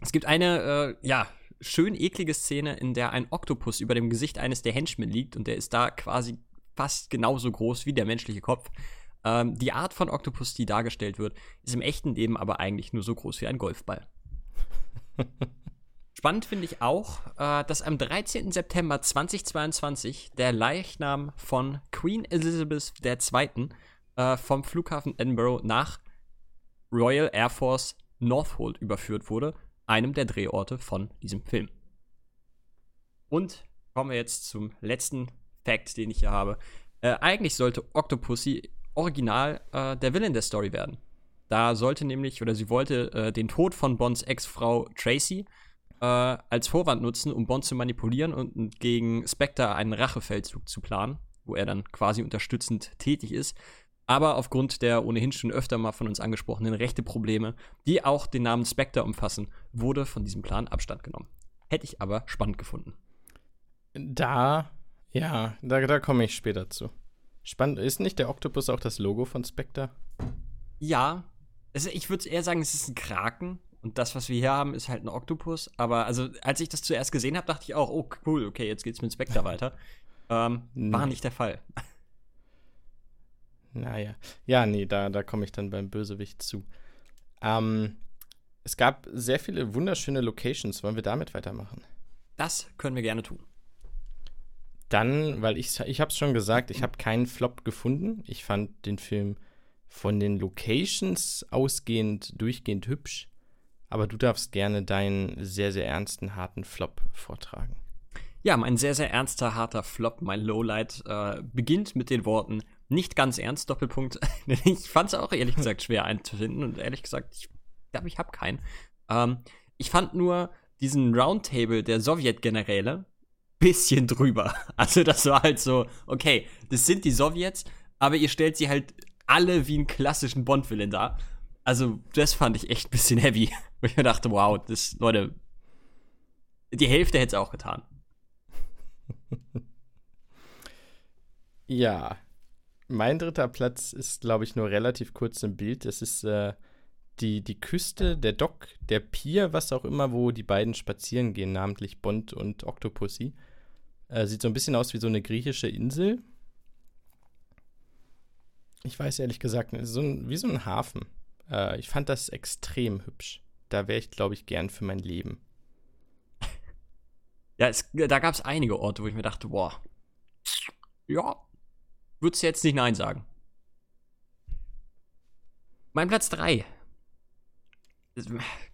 es gibt eine, äh, ja, schön eklige Szene, in der ein Oktopus über dem Gesicht eines der Henchmen liegt und der ist da quasi fast genauso groß wie der menschliche Kopf. Ähm, die Art von Oktopus, die dargestellt wird, ist im echten Leben aber eigentlich nur so groß wie ein Golfball. Spannend finde ich auch, äh, dass am 13. September 2022 der Leichnam von Queen Elizabeth II. Äh, vom Flughafen Edinburgh nach Royal Air Force Northolt überführt wurde, einem der Drehorte von diesem Film. Und kommen wir jetzt zum letzten Fact, den ich hier habe. Äh, eigentlich sollte Octopussy original äh, der Villain der Story werden. Da sollte nämlich, oder sie wollte äh, den Tod von Bonds Ex-Frau Tracy äh, als Vorwand nutzen, um Bond zu manipulieren und gegen Spectre einen Rachefeldzug zu planen, wo er dann quasi unterstützend tätig ist. Aber aufgrund der ohnehin schon öfter mal von uns angesprochenen Rechteprobleme, die auch den Namen Spectre umfassen, wurde von diesem Plan Abstand genommen. Hätte ich aber spannend gefunden. Da, ja, da, da komme ich später zu. Spannend, ist nicht der Oktopus auch das Logo von Spectre? Ja, also ich würde eher sagen, es ist ein Kraken. Und das, was wir hier haben, ist halt ein Oktopus. Aber also, als ich das zuerst gesehen habe, dachte ich auch, oh cool, okay, jetzt geht's mit Spectre weiter. Ähm, war nicht der Fall. Naja. Ja, nee, da, da komme ich dann beim Bösewicht zu. Ähm, es gab sehr viele wunderschöne Locations. Wollen wir damit weitermachen? Das können wir gerne tun. Dann, weil ich, ich habe es schon gesagt, ich habe keinen Flop gefunden. Ich fand den Film von den Locations ausgehend durchgehend hübsch. Aber du darfst gerne deinen sehr, sehr ernsten, harten Flop vortragen. Ja, mein sehr, sehr ernster, harter Flop, mein Lowlight, äh, beginnt mit den Worten nicht ganz ernst, Doppelpunkt. ich fand es auch ehrlich gesagt schwer einzufinden und ehrlich gesagt, ich glaube, ich habe keinen. Ähm, ich fand nur diesen Roundtable der Sowjetgeneräle bisschen drüber. Also das war halt so, okay, das sind die Sowjets, aber ihr stellt sie halt alle wie einen klassischen Bond-Villain dar. Also das fand ich echt ein bisschen heavy. Wo ich mir dachte, wow, das, Leute, die Hälfte hätte es auch getan. Ja, mein dritter Platz ist, glaube ich, nur relativ kurz im Bild. Das ist äh, die, die Küste, der Dock, der Pier, was auch immer, wo die beiden spazieren gehen, namentlich Bond und Octopussy. Äh, sieht so ein bisschen aus wie so eine griechische Insel. Ich weiß ehrlich gesagt, so ein, wie so ein Hafen. Äh, ich fand das extrem hübsch. Da wäre ich, glaube ich, gern für mein Leben. Ja, es, da gab es einige Orte, wo ich mir dachte, boah, ja, würdest du jetzt nicht Nein sagen. Mein Platz 3.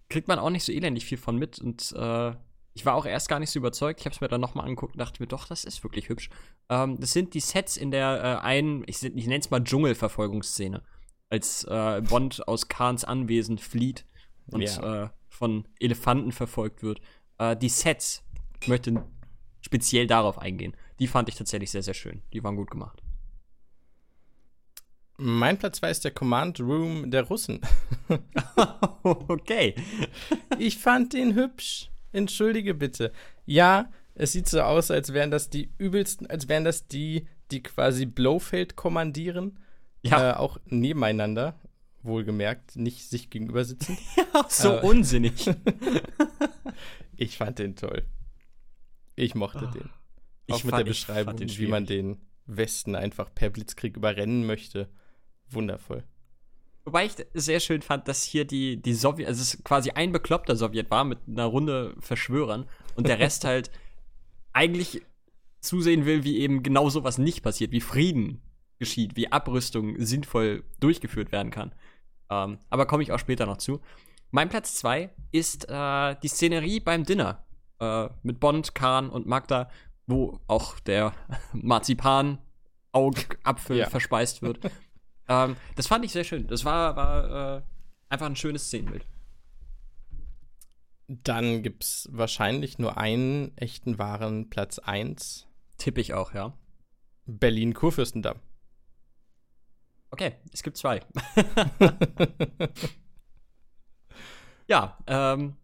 Kriegt man auch nicht so elendig viel von mit und äh, ich war auch erst gar nicht so überzeugt. Ich habe es mir dann nochmal angeguckt und dachte mir, doch, das ist wirklich hübsch. Ähm, das sind die Sets in der äh, einen, ich, ich nenne es mal Dschungelverfolgungsszene. Als äh, Bond aus Kahns Anwesen flieht und Ja. äh, von Elefanten verfolgt wird. Äh, die Sets, ich möchte speziell darauf eingehen. Die fand ich tatsächlich sehr, sehr schön. Die waren gut gemacht. Mein Platz 2 ist der Command Room der Russen. okay. Ich fand den hübsch. Entschuldige bitte. Ja, es sieht so aus, als wären das die übelsten, als wären das die, die quasi Blofeld kommandieren. Ja, Äh, auch nebeneinander, wohlgemerkt, nicht sich gegenüber sitzen. so äh, unsinnig. Ich fand den toll. Ich mochte Ah, den. ich Auch mit fand- der ich Beschreibung, wie man den Westen einfach per Blitzkrieg überrennen möchte. Wundervoll. Wobei ich sehr schön fand, dass hier die, die Sowjet, also es quasi ein bekloppter Sowjet war mit einer Runde Verschwörern und der Rest halt eigentlich zusehen will, wie eben genau sowas nicht passiert, wie Frieden geschieht, wie Abrüstung sinnvoll durchgeführt werden kann. Ähm, aber komme ich auch später noch zu. Mein Platz 2 ist äh, die Szenerie beim Dinner äh, mit Bond, Kahn und Magda, wo auch der Marzipan-Augapfel Ja. verspeist wird. ähm, das fand ich sehr schön. Das war, war äh, einfach ein schönes Szenenbild. Dann gibt es wahrscheinlich nur einen echten wahren Platz 1. Tippe ich auch, ja. Berlin-Kurfürstendamm. Okay, es gibt zwei. ja, ähm,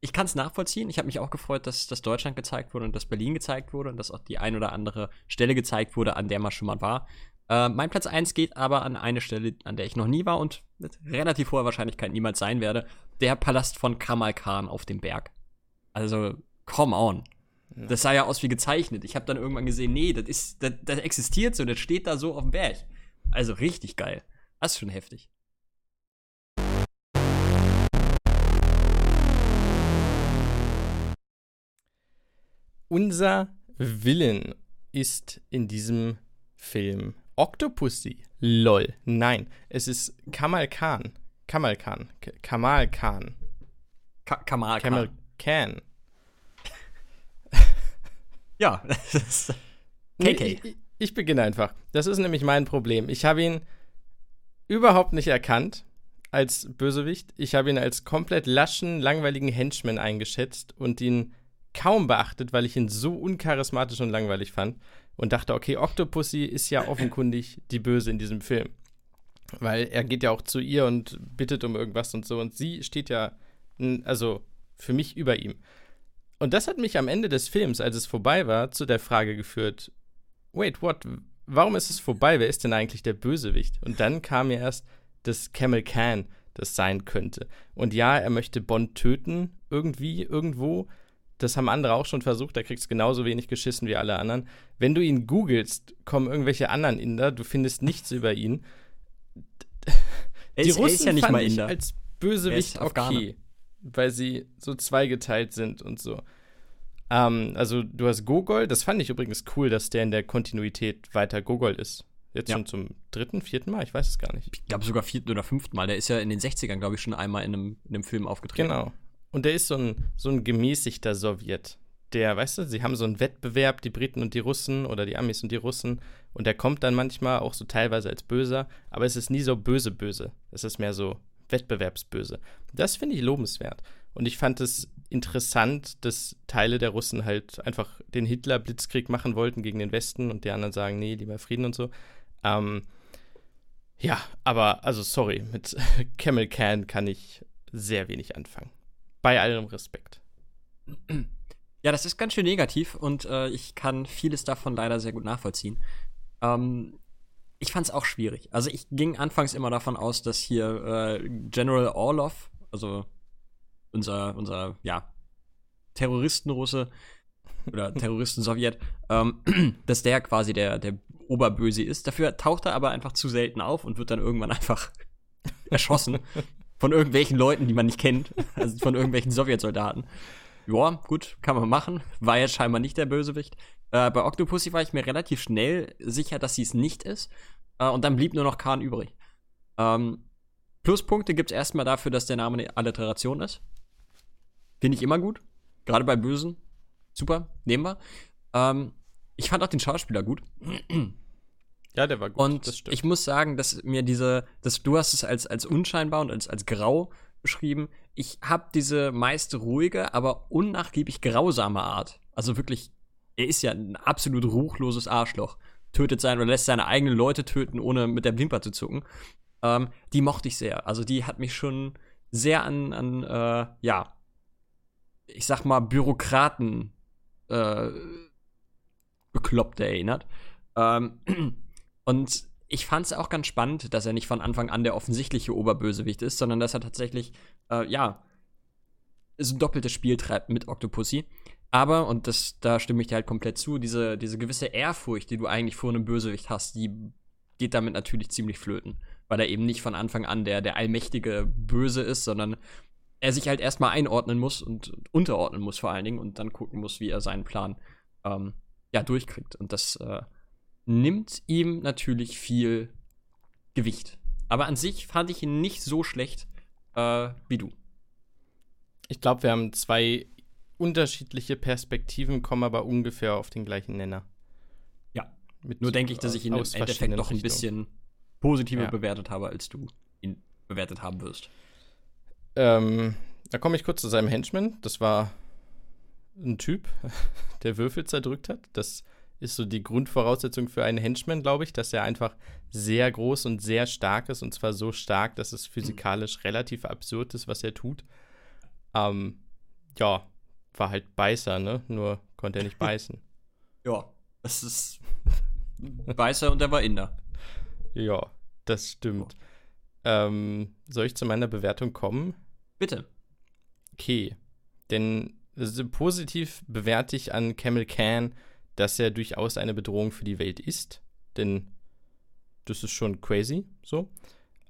ich kann es nachvollziehen. Ich habe mich auch gefreut, dass, dass Deutschland gezeigt wurde und dass Berlin gezeigt wurde und dass auch die ein oder andere Stelle gezeigt wurde, an der man schon mal war. Äh, mein Platz 1 geht aber an eine Stelle, an der ich noch nie war und mit relativ hoher Wahrscheinlichkeit niemals sein werde. Der Palast von Kamal Khan auf dem Berg. Also, come on. Ja. Das sah ja aus wie gezeichnet. Ich habe dann irgendwann gesehen, nee, das ist, das, das existiert so, das steht da so auf dem Berg. Also richtig geil. Das ist schon heftig. Unser Willen ist in diesem Film Octopussy. Lol. Nein, es ist Kamal Khan. Kamal Khan. Kamal Khan. Ka Kamal Khan. Kamal Khan. ja, das ist KK. Ich, ich beginne einfach. Das ist nämlich mein Problem. Ich habe ihn überhaupt nicht erkannt als Bösewicht. Ich habe ihn als komplett laschen, langweiligen Henchman eingeschätzt und ihn kaum beachtet, weil ich ihn so uncharismatisch und langweilig fand und dachte, okay, Octopussy ist ja offenkundig die Böse in diesem Film. Weil er geht ja auch zu ihr und bittet um irgendwas und so und sie steht ja, also für mich über ihm. Und das hat mich am Ende des Films, als es vorbei war, zu der Frage geführt, wait, what, warum ist es vorbei? Wer ist denn eigentlich der Bösewicht? Und dann kam mir erst, dass Camel Can das sein könnte. Und ja, er möchte Bond töten, irgendwie, irgendwo, das haben andere auch schon versucht, da kriegst du genauso wenig geschissen wie alle anderen. Wenn du ihn googelst, kommen irgendwelche anderen Inder, du findest nichts über ihn. Die ist, Russen ja nicht mal Inder. als Bösewicht okay, weil sie so zweigeteilt sind und so. Ähm, also du hast Gogol, das fand ich übrigens cool, dass der in der Kontinuität weiter Gogol ist. Jetzt ja. schon zum dritten, vierten Mal, ich weiß es gar nicht. Ich glaube sogar vierten oder fünften Mal. Der ist ja in den 60ern, glaube ich, schon einmal in einem, in einem Film aufgetreten. Genau. Und der ist so ein, so ein gemäßigter Sowjet. Der, weißt du, sie haben so einen Wettbewerb, die Briten und die Russen oder die Amis und die Russen. Und der kommt dann manchmal auch so teilweise als böser, aber es ist nie so böse böse. Es ist mehr so wettbewerbsböse. Das finde ich lobenswert. Und ich fand es interessant, dass Teile der Russen halt einfach den Hitler-Blitzkrieg machen wollten gegen den Westen und die anderen sagen, nee, lieber Frieden und so. Ähm, ja, aber, also sorry, mit Camel Can kann ich sehr wenig anfangen. Bei allem Respekt. Ja, das ist ganz schön negativ und äh, ich kann vieles davon leider sehr gut nachvollziehen. Ähm, ich fand es auch schwierig. Also ich ging anfangs immer davon aus, dass hier äh, General Orlov, also unser, unser, ja, Terroristenrusse oder Terroristen-Sowjet, ähm, dass der quasi der, der Oberböse ist. Dafür taucht er aber einfach zu selten auf und wird dann irgendwann einfach erschossen von irgendwelchen Leuten, die man nicht kennt, also von irgendwelchen Sowjetsoldaten. Ja, gut, kann man machen. War jetzt scheinbar nicht der Bösewicht. Äh, bei Octopussy war ich mir relativ schnell sicher, dass sie es nicht ist. Äh, und dann blieb nur noch Khan übrig. Ähm, Pluspunkte gibt es erstmal dafür, dass der Name eine Alliteration ist. Finde ich immer gut. Gerade bei Bösen. Super, nehmen wir. Ähm, ich fand auch den Schauspieler gut. Ja, der war gut. Und ich muss sagen, dass mir diese, dass du hast es als, als unscheinbar und als, als grau beschrieben. Ich habe diese meist ruhige, aber unnachgiebig grausame Art. Also wirklich, er ist ja ein absolut ruchloses Arschloch. Tötet sein oder lässt seine eigenen Leute töten, ohne mit der Wimper zu zucken. Ähm, die mochte ich sehr. Also die hat mich schon sehr an, an äh, ja, ich sag mal, Bürokraten äh, bekloppt erinnert. Ähm, Und ich fand es auch ganz spannend, dass er nicht von Anfang an der offensichtliche Oberbösewicht ist, sondern dass er tatsächlich, äh, ja, so ein doppeltes Spiel treibt mit Octopussy. Aber, und das, da stimme ich dir halt komplett zu, diese, diese gewisse Ehrfurcht, die du eigentlich vor einem Bösewicht hast, die geht damit natürlich ziemlich flöten. Weil er eben nicht von Anfang an der, der allmächtige Böse ist, sondern er sich halt erstmal einordnen muss und unterordnen muss vor allen Dingen und dann gucken muss, wie er seinen Plan ähm, ja, durchkriegt. Und das äh, nimmt ihm natürlich viel Gewicht. Aber an sich fand ich ihn nicht so schlecht äh, wie du. Ich glaube, wir haben zwei unterschiedliche Perspektiven, kommen aber ungefähr auf den gleichen Nenner. Ja. Mit Nur denke ich, dass ich ihn im Endeffekt noch ein bisschen positiver ja. bewertet habe, als du ihn bewertet haben wirst. Ähm, da komme ich kurz zu seinem Henchman. Das war ein Typ, der Würfel zerdrückt hat. Das ist so die Grundvoraussetzung für einen Henchman, glaube ich, dass er einfach sehr groß und sehr stark ist. Und zwar so stark, dass es physikalisch relativ absurd ist, was er tut. Ähm, ja, war halt Beißer, ne? Nur konnte er nicht beißen. ja, das ist Beißer und er war Inder. Ja, das stimmt. Ähm, soll ich zu meiner Bewertung kommen? Bitte. Okay. Denn also positiv bewerte ich an Camel Can, dass er durchaus eine Bedrohung für die Welt ist. Denn das ist schon crazy, so.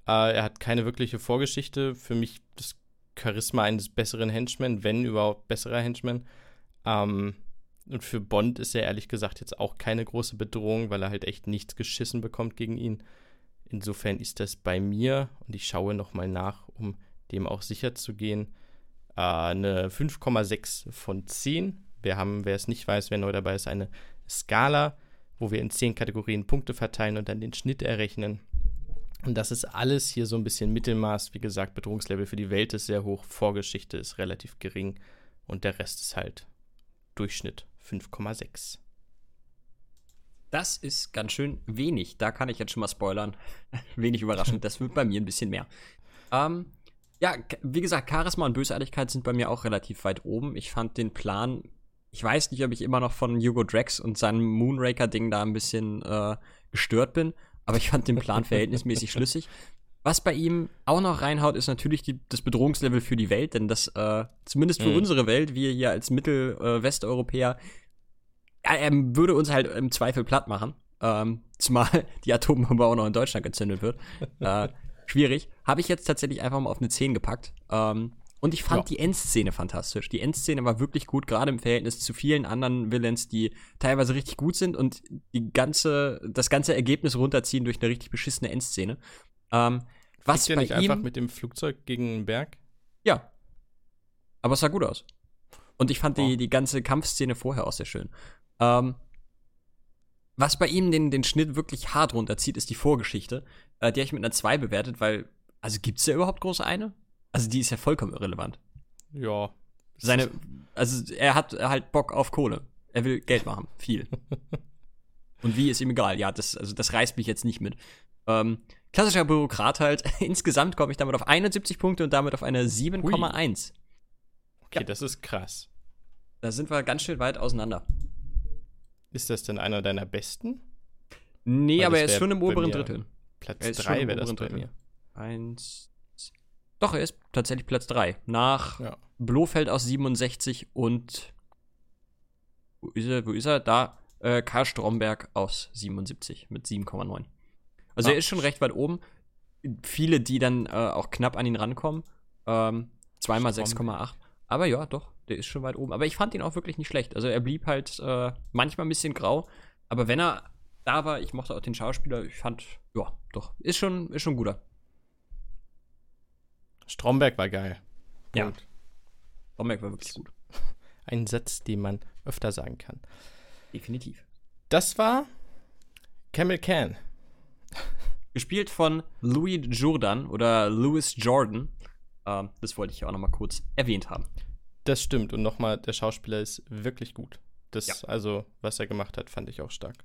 Äh, er hat keine wirkliche Vorgeschichte. Für mich das Charisma eines besseren Henchmen, wenn überhaupt besserer Henchman. Ähm, und für Bond ist er ehrlich gesagt jetzt auch keine große Bedrohung, weil er halt echt nichts geschissen bekommt gegen ihn. Insofern ist das bei mir, und ich schaue nochmal nach, um dem auch sicher zu gehen, äh, eine 5,6 von 10. Wir haben, wer es nicht weiß, wer neu dabei ist, eine Skala, wo wir in 10 Kategorien Punkte verteilen und dann den Schnitt errechnen. Und das ist alles hier so ein bisschen Mittelmaß. Wie gesagt, Bedrohungslevel für die Welt ist sehr hoch, Vorgeschichte ist relativ gering und der Rest ist halt Durchschnitt 5,6. Das ist ganz schön wenig. Da kann ich jetzt schon mal spoilern. wenig überraschend. Das wird bei mir ein bisschen mehr. Ähm, ja, wie gesagt, Charisma und Bösartigkeit sind bei mir auch relativ weit oben. Ich fand den Plan, ich weiß nicht, ob ich immer noch von Hugo Drax und seinem Moonraker-Ding da ein bisschen äh, gestört bin, aber ich fand den Plan verhältnismäßig schlüssig. Was bei ihm auch noch reinhaut, ist natürlich die, das Bedrohungslevel für die Welt, denn das, äh, zumindest für mhm. unsere Welt, wir hier als Mittel-Westeuropäer, äh, er würde uns halt im Zweifel platt machen. Ähm, zumal die Atombombe auch noch in Deutschland gezündet wird. äh, schwierig. Habe ich jetzt tatsächlich einfach mal auf eine 10 gepackt. Ähm, und ich fand ja. die Endszene fantastisch. Die Endszene war wirklich gut, gerade im Verhältnis zu vielen anderen Villains, die teilweise richtig gut sind und die ganze, das ganze Ergebnis runterziehen durch eine richtig beschissene Endszene. Ähm, was Fliegt bei nicht ihm, einfach mit dem Flugzeug gegen einen Berg? Ja. Aber es sah gut aus. Und ich fand oh. die, die ganze Kampfszene vorher auch sehr schön. Ähm, was bei ihm den, den Schnitt wirklich hart runterzieht, ist die Vorgeschichte. Äh, die habe ich mit einer 2 bewertet, weil, also gibt es da überhaupt groß eine? Also die ist ja vollkommen irrelevant. Ja. Seine, also er hat halt Bock auf Kohle. Er will Geld machen, viel. Und wie ist ihm egal. Ja, das, also das reißt mich jetzt nicht mit. Ähm, klassischer Bürokrat halt. Insgesamt komme ich damit auf 71 Punkte und damit auf eine 7,1. Okay, ja. das ist krass. Da sind wir ganz schön weit auseinander. Ist das denn einer deiner besten? Nee, Weil aber er ist schon im oberen Drittel. Platz 3 wäre das bei Drittel. mir. Eins, doch, er ist tatsächlich Platz 3. Nach ja. Blofeld aus 67 und wo ist er? Wo ist er? Da, äh, Karl Stromberg aus 77 mit 7,9. Also ah. er ist schon recht weit oben. Viele, die dann äh, auch knapp an ihn rankommen. Ähm, zweimal 6,8. Aber ja, doch, der ist schon weit oben. Aber ich fand ihn auch wirklich nicht schlecht. Also er blieb halt äh, manchmal ein bisschen grau. Aber wenn er da war, ich mochte auch den Schauspieler, ich fand, ja, doch, ist schon, ist schon guter. Stromberg war geil. Ja. Stromberg war wirklich gut. Ein Satz, den man öfter sagen kann. Definitiv. Das war Camel Can. Gespielt von Louis Jordan oder Louis Jordan. Ähm, das wollte ich auch noch mal kurz erwähnt haben. Das stimmt. Und nochmal, der Schauspieler ist wirklich gut. Das, ja. also, was er gemacht hat, fand ich auch stark.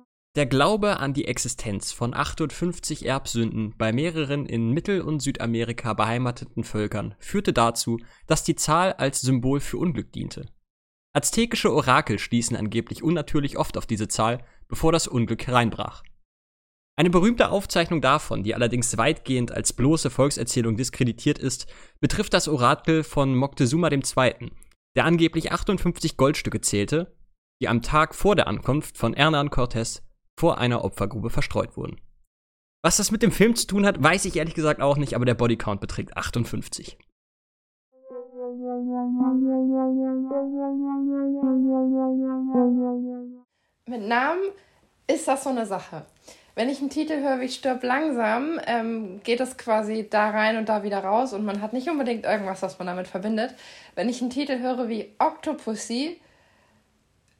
Der Glaube an die Existenz von 58 Erbsünden bei mehreren in Mittel- und Südamerika beheimateten Völkern führte dazu, dass die Zahl als Symbol für Unglück diente. Aztekische Orakel stießen angeblich unnatürlich oft auf diese Zahl, bevor das Unglück hereinbrach. Eine berühmte Aufzeichnung davon, die allerdings weitgehend als bloße Volkserzählung diskreditiert ist, betrifft das Orakel von Moctezuma II., der angeblich 58 Goldstücke zählte, die am Tag vor der Ankunft von Hernán Cortés vor einer Opfergrube verstreut wurden. Was das mit dem Film zu tun hat, weiß ich ehrlich gesagt auch nicht, aber der Bodycount beträgt 58. Mit Namen ist das so eine Sache. Wenn ich einen Titel höre wie Stirb langsam, ähm, geht es quasi da rein und da wieder raus und man hat nicht unbedingt irgendwas, was man damit verbindet. Wenn ich einen Titel höre wie Octopussy,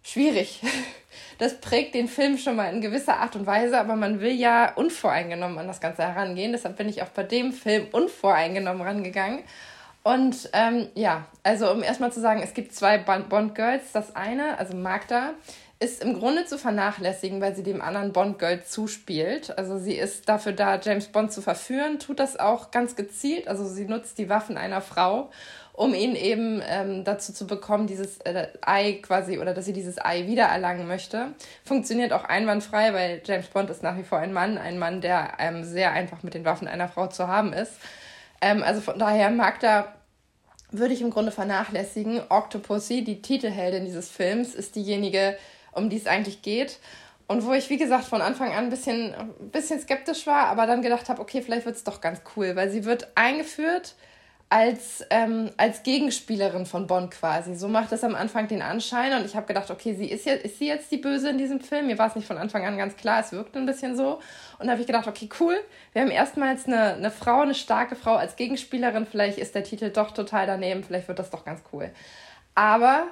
schwierig. Das prägt den Film schon mal in gewisser Art und Weise, aber man will ja unvoreingenommen an das Ganze herangehen. Deshalb bin ich auch bei dem Film unvoreingenommen rangegangen. Und ähm, ja, also um erstmal zu sagen, es gibt zwei Bond-Girls. Das eine, also Magda, ist im Grunde zu vernachlässigen, weil sie dem anderen Bond-Girl zuspielt. Also sie ist dafür da, James Bond zu verführen, tut das auch ganz gezielt. Also sie nutzt die Waffen einer Frau, um ihn eben ähm, dazu zu bekommen, dieses äh, Ei quasi, oder dass sie dieses Ei wiedererlangen möchte. Funktioniert auch einwandfrei, weil James Bond ist nach wie vor ein Mann, ein Mann, der ähm, sehr einfach mit den Waffen einer Frau zu haben ist. Ähm, also von daher mag da würde ich im Grunde vernachlässigen. Octopussy, die Titelheldin dieses Films, ist diejenige, um die es eigentlich geht. Und wo ich, wie gesagt, von Anfang an ein bisschen, ein bisschen skeptisch war, aber dann gedacht habe, okay, vielleicht wird es doch ganz cool, weil sie wird eingeführt als, ähm, als Gegenspielerin von Bond quasi. So macht es am Anfang den Anschein und ich habe gedacht, okay, sie ist, jetzt, ist sie jetzt die Böse in diesem Film? Mir war es nicht von Anfang an ganz klar, es wirkte ein bisschen so. Und habe ich gedacht, okay, cool, wir haben erstmals eine, eine Frau, eine starke Frau als Gegenspielerin. Vielleicht ist der Titel doch total daneben, vielleicht wird das doch ganz cool. Aber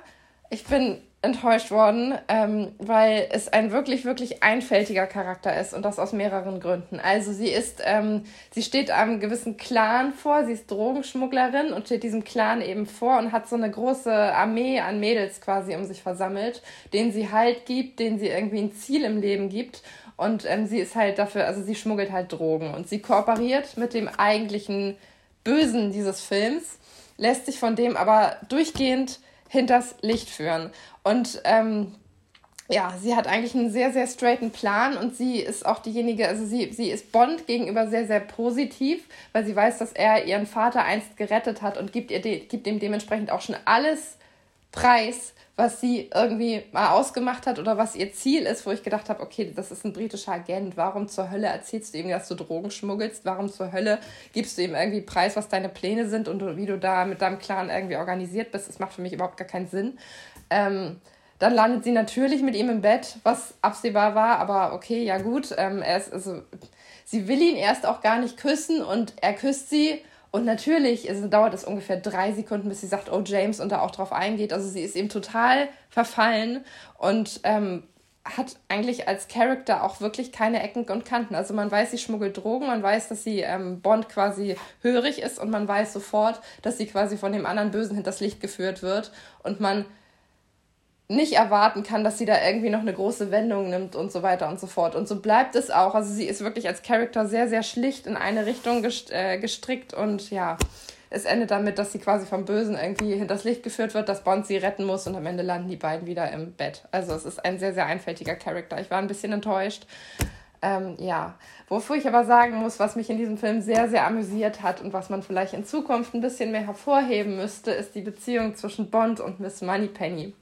ich bin enttäuscht worden, ähm, weil es ein wirklich, wirklich einfältiger Charakter ist und das aus mehreren Gründen. Also sie ist, ähm, sie steht einem gewissen Clan vor, sie ist Drogenschmugglerin und steht diesem Clan eben vor und hat so eine große Armee an Mädels quasi um sich versammelt, denen sie Halt gibt, denen sie irgendwie ein Ziel im Leben gibt. Und ähm, sie ist halt dafür, also sie schmuggelt halt Drogen und sie kooperiert mit dem eigentlichen Bösen dieses Films, lässt sich von dem aber durchgehend hinters Licht führen. Und ähm, ja, sie hat eigentlich einen sehr, sehr straighten Plan und sie ist auch diejenige, also sie, sie ist Bond gegenüber sehr, sehr positiv, weil sie weiß, dass er ihren Vater einst gerettet hat und gibt, ihr de gibt ihm dementsprechend auch schon alles preis, was sie irgendwie mal ausgemacht hat oder was ihr Ziel ist, wo ich gedacht habe, okay, das ist ein britischer Agent, warum zur Hölle erzählst du ihm, dass du Drogen schmuggelst, warum zur Hölle gibst du ihm irgendwie preis, was deine Pläne sind und wie du da mit deinem Clan irgendwie organisiert bist, das macht für mich überhaupt gar keinen Sinn. Ähm, dann landet sie natürlich mit ihm im Bett, was absehbar war, aber okay, ja gut, ähm, er ist, also, sie will ihn erst auch gar nicht küssen und er küsst sie und natürlich ist, dauert es ungefähr drei Sekunden, bis sie sagt, oh James, und da auch drauf eingeht. Also sie ist eben total verfallen und ähm, hat eigentlich als Charakter auch wirklich keine Ecken und Kanten. Also man weiß, sie schmuggelt Drogen, man weiß, dass sie ähm, Bond quasi hörig ist und man weiß sofort, dass sie quasi von dem anderen Bösen hinters Licht geführt wird. Und man nicht erwarten kann, dass sie da irgendwie noch eine große Wendung nimmt und so weiter und so fort. Und so bleibt es auch. Also sie ist wirklich als Charakter sehr, sehr schlicht in eine Richtung äh, gestrickt und ja, es endet damit, dass sie quasi vom Bösen irgendwie hinters Licht geführt wird, dass Bond sie retten muss und am Ende landen die beiden wieder im Bett. Also es ist ein sehr, sehr einfältiger Charakter. Ich war ein bisschen enttäuscht. Ähm, ja, wofür ich aber sagen muss, was mich in diesem Film sehr, sehr amüsiert hat und was man vielleicht in Zukunft ein bisschen mehr hervorheben müsste, ist die Beziehung zwischen Bond und Miss Moneypenny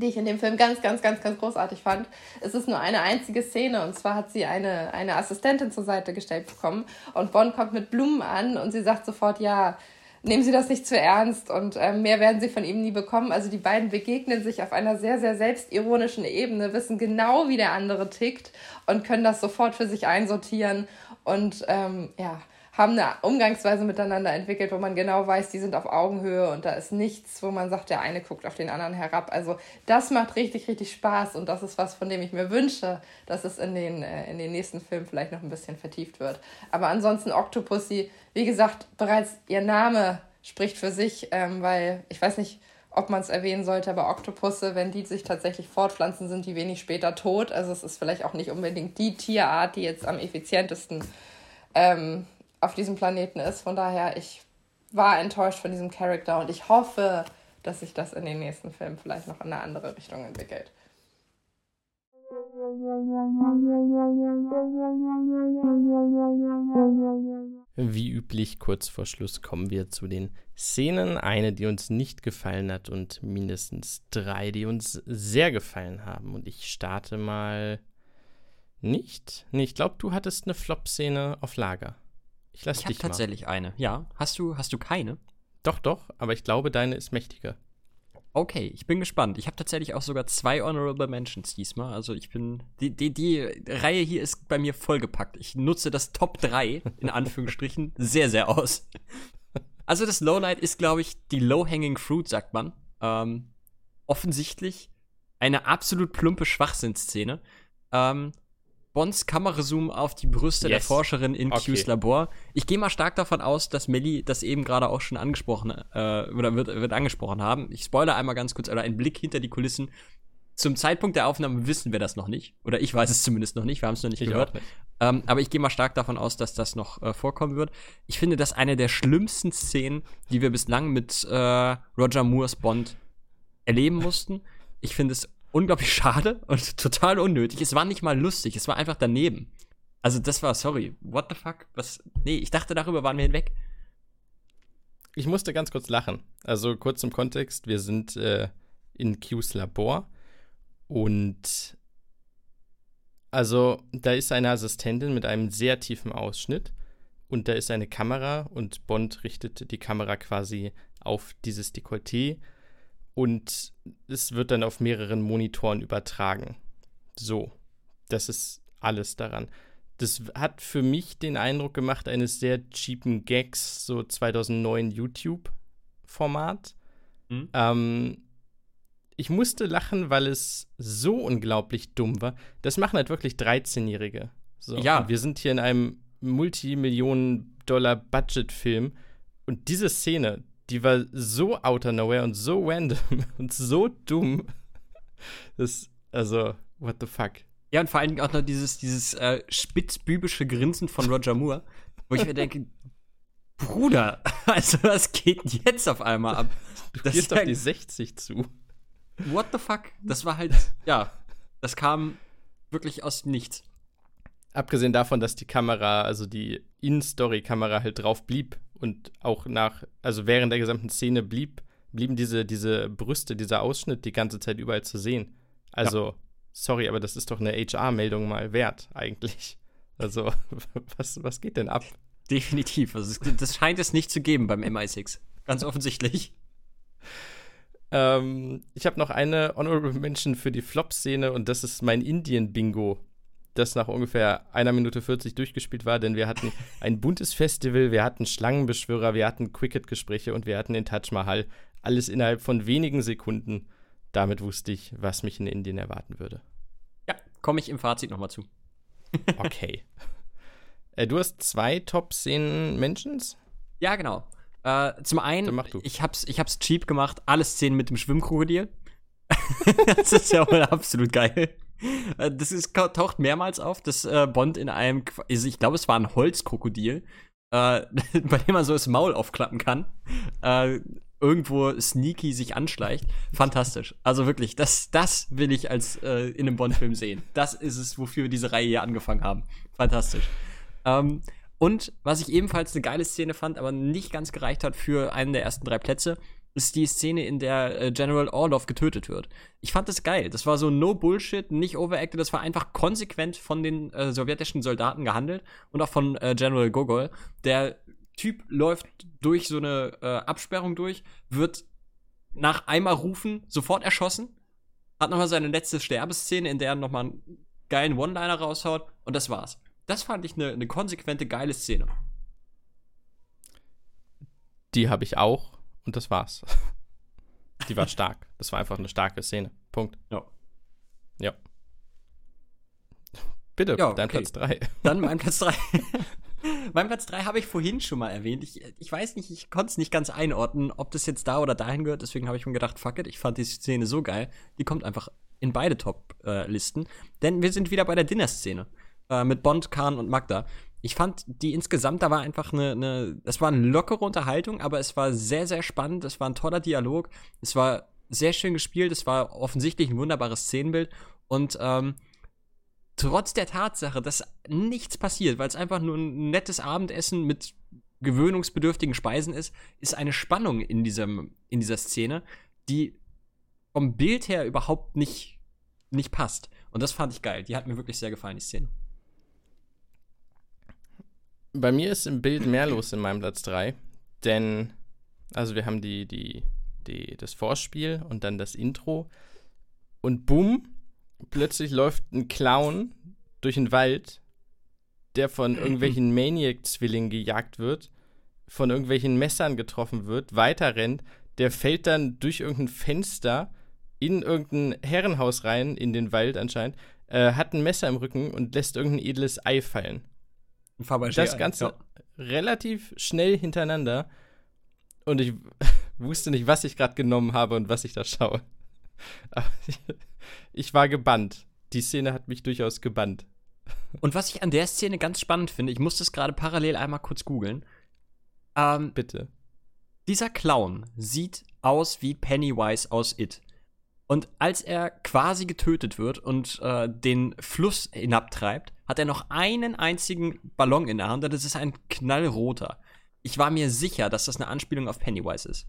die ich in dem Film ganz, ganz, ganz, ganz großartig fand. Es ist nur eine einzige Szene und zwar hat sie eine, eine Assistentin zur Seite gestellt bekommen und Bond kommt mit Blumen an und sie sagt sofort, ja, nehmen Sie das nicht zu ernst und äh, mehr werden Sie von ihm nie bekommen. Also die beiden begegnen sich auf einer sehr, sehr selbstironischen Ebene, wissen genau, wie der andere tickt und können das sofort für sich einsortieren und ähm, ja, haben eine Umgangsweise miteinander entwickelt, wo man genau weiß, die sind auf Augenhöhe und da ist nichts, wo man sagt, der eine guckt auf den anderen herab. Also das macht richtig, richtig Spaß und das ist was, von dem ich mir wünsche, dass es in den, äh, in den nächsten Filmen vielleicht noch ein bisschen vertieft wird. Aber ansonsten Octopussy, wie gesagt, bereits ihr Name spricht für sich, ähm, weil ich weiß nicht, ob man es erwähnen sollte, aber Oktopusse, wenn die sich tatsächlich fortpflanzen, sind die wenig später tot. Also es ist vielleicht auch nicht unbedingt die Tierart, die jetzt am effizientesten ähm, auf diesem Planeten ist. Von daher, ich war enttäuscht von diesem Charakter und ich hoffe, dass sich das in den nächsten Filmen vielleicht noch in eine andere Richtung entwickelt. Wie üblich, kurz vor Schluss kommen wir zu den Szenen. Eine, die uns nicht gefallen hat und mindestens drei, die uns sehr gefallen haben. Und ich starte mal nicht. Nee, ich glaube, du hattest eine Flop-Szene auf Lager. Ich lasse dich mal. tatsächlich eine. Ja. Hast du, hast du keine? Doch, doch, aber ich glaube, deine ist mächtiger. Okay, ich bin gespannt. Ich habe tatsächlich auch sogar zwei Honorable Mentions diesmal. Also ich bin. Die, die, die Reihe hier ist bei mir vollgepackt. Ich nutze das Top 3 in Anführungsstrichen sehr, sehr aus. Also das Lowlight ist, glaube ich, die Low-Hanging Fruit, sagt man. Ähm, offensichtlich eine absolut plumpe Schwachsinnsszene. Ähm, Bonds Kamerazoom auf die Brüste yes. der Forscherin in okay. Q's Labor. Ich gehe mal stark davon aus, dass Melly das eben gerade auch schon angesprochen äh, oder wird, wird angesprochen haben. Ich spoilere einmal ganz kurz oder einen Blick hinter die Kulissen. zum Zeitpunkt der Aufnahme wissen wir das noch nicht. Oder ich weiß es zumindest noch nicht. Wir haben es noch nicht Ich gehört. nicht. Ähm, aber ich gehe mal stark davon aus, dass das noch äh, vorkommen wird. Ich finde das eine der schlimmsten Szenen, die wir bislang mit äh, Roger Moores Bond erleben mussten. Ich finde es unglaublich schade und total unnötig. Es war nicht mal lustig, es war einfach daneben. Also das war, sorry, what the fuck? Was? Nee, ich dachte, darüber waren wir hinweg. Ich musste ganz kurz lachen. Also kurz zum Kontext, wir sind äh, in Qs Labor und also da ist eine Assistentin mit einem sehr tiefen Ausschnitt und da ist eine Kamera und Bond richtet die Kamera quasi auf dieses Dekolleté und es wird dann auf mehreren Monitoren übertragen. So, das ist alles daran. Das hat für mich den Eindruck gemacht eines sehr cheapen Gags, so 2009 YouTube-Format. Mhm. Ähm, ich musste lachen, weil es so unglaublich dumm war. Das machen halt wirklich 13-Jährige. So, Ja. und Wir sind hier in einem Multimillionen-Dollar-Budget-Film und diese Szene, die war so out of nowhere und so random und so dumm. Das, also, what the fuck. Ja, und vor allen Dingen auch noch dieses, dieses äh, spitzbübische Grinsen von Roger Moore, wo ich mir denke, Bruder, also was geht jetzt auf einmal ab? Das Gehst ist auf ja, die 60 zu. what the fuck? Das war halt, ja, das kam wirklich aus Nichts. Abgesehen davon, dass die Kamera, also die In-Story-Kamera halt drauf blieb und auch nach, also während der gesamten Szene blieb, blieben diese, diese Brüste, dieser Ausschnitt die ganze Zeit überall zu sehen. Also, sorry, aber das ist doch eine HR-Meldung mal wert, eigentlich. Also, was, was geht denn ab? Definitiv. Also, das scheint es nicht zu geben beim MI6. Ganz offensichtlich. Ähm, ich habe noch eine Honorable Mention für die Flop-Szene und das ist mein Indien-Bingo, das nach ungefähr einer Minute 40 durchgespielt war, denn wir hatten ein buntes Festival, wir hatten Schlangenbeschwörer, wir hatten Cricket-Gespräche und wir hatten den Taj Mahal. Alles innerhalb von wenigen Sekunden. Damit wusste ich, was mich in Indien erwarten würde. Ja, komme ich im Fazit nochmal zu. Okay. äh, du hast zwei Top-Szenen-Mentions? Ja, genau. Äh, zum einen, mach du. ich hab's, ich hab's cheap gemacht, alle Szenen mit dem Schwimmkrokodil. das ist ja wohl absolut geil. Äh, Das ist, taucht mehrmals auf, dass äh, Bond in einem, also ich glaube, es war ein Holzkrokodil, äh, bei dem man so das Maul aufklappen kann, äh, irgendwo sneaky sich anschleicht. Fantastisch. Also wirklich, das, das will ich als äh, in einem Bond-Film sehen. Das ist es, wofür wir diese Reihe hier angefangen haben. Fantastisch. Ähm, und was ich ebenfalls eine geile Szene fand, aber nicht ganz gereicht hat für einen der ersten drei Plätze, ist die Szene, in der äh, General Orlov getötet wird. Ich fand das geil. Das war so no Bullshit, nicht overacted. Das war einfach konsequent von den äh, sowjetischen Soldaten gehandelt und auch von äh, General Gogol. Der Typ läuft durch so eine äh, Absperrung durch, wird nach einmal rufen sofort erschossen, hat nochmal seine letzte Sterbeszene, in der er nochmal einen geilen One-Liner raushaut und das war's. Das fand ich eine ne konsequente, geile Szene. Die habe ich auch und das war's. Die war stark. Das war einfach eine starke Szene. Punkt. Ja. Ja. Bitte, Ja, dein okay. Platz 3. Dann mein Platz 3. mein Platz 3 habe ich vorhin schon mal erwähnt. Ich, ich weiß nicht, ich konnte es nicht ganz einordnen, ob das jetzt da oder dahin gehört. Deswegen habe ich mir gedacht, fuck it, ich fand die Szene so geil. Die kommt einfach in beide Top-Listen. Denn wir sind wieder bei der Dinner-Szene. Äh, mit Bond, Khan und Magda. Ich fand die insgesamt, da war einfach eine, eine, es war eine lockere Unterhaltung, aber es war sehr, sehr spannend. Es war ein toller Dialog. Es war sehr schön gespielt. Es war offensichtlich ein wunderbares Szenenbild. Und ähm, trotz der Tatsache, dass nichts passiert, weil es einfach nur ein nettes Abendessen mit gewöhnungsbedürftigen Speisen ist, ist eine Spannung in, diesem, in dieser Szene, die vom Bild her überhaupt nicht, nicht passt. Und das fand ich geil. Die hat mir wirklich sehr gefallen, die Szene. Bei mir ist im Bild mehr los in meinem Platz 3, denn, also wir haben die, die, die, das Vorspiel und dann das Intro und bumm, plötzlich läuft ein Clown durch den Wald, der von irgendwelchen Maniac-Zwillingen gejagt wird, von irgendwelchen Messern getroffen wird, weiter rennt, der fällt dann durch irgendein Fenster in irgendein Herrenhaus rein, in den Wald anscheinend, äh, hat ein Messer im Rücken und lässt irgendein edles Ei fallen. Fabergé, Das Ganze ja. relativ schnell hintereinander. Und ich wusste nicht, was ich gerade genommen habe und was ich da schaue. ich war gebannt. Die Szene hat mich durchaus gebannt. Und was ich an der Szene ganz spannend finde, ich musste es gerade parallel einmal kurz googeln. Ähm, Bitte. Dieser Clown sieht aus wie Pennywise aus It. Und als er quasi getötet wird und äh, den Fluss hinabtreibt, hat er noch einen einzigen Ballon in der Hand und das ist ein knallroter. Ich war mir sicher, dass das eine Anspielung auf Pennywise ist.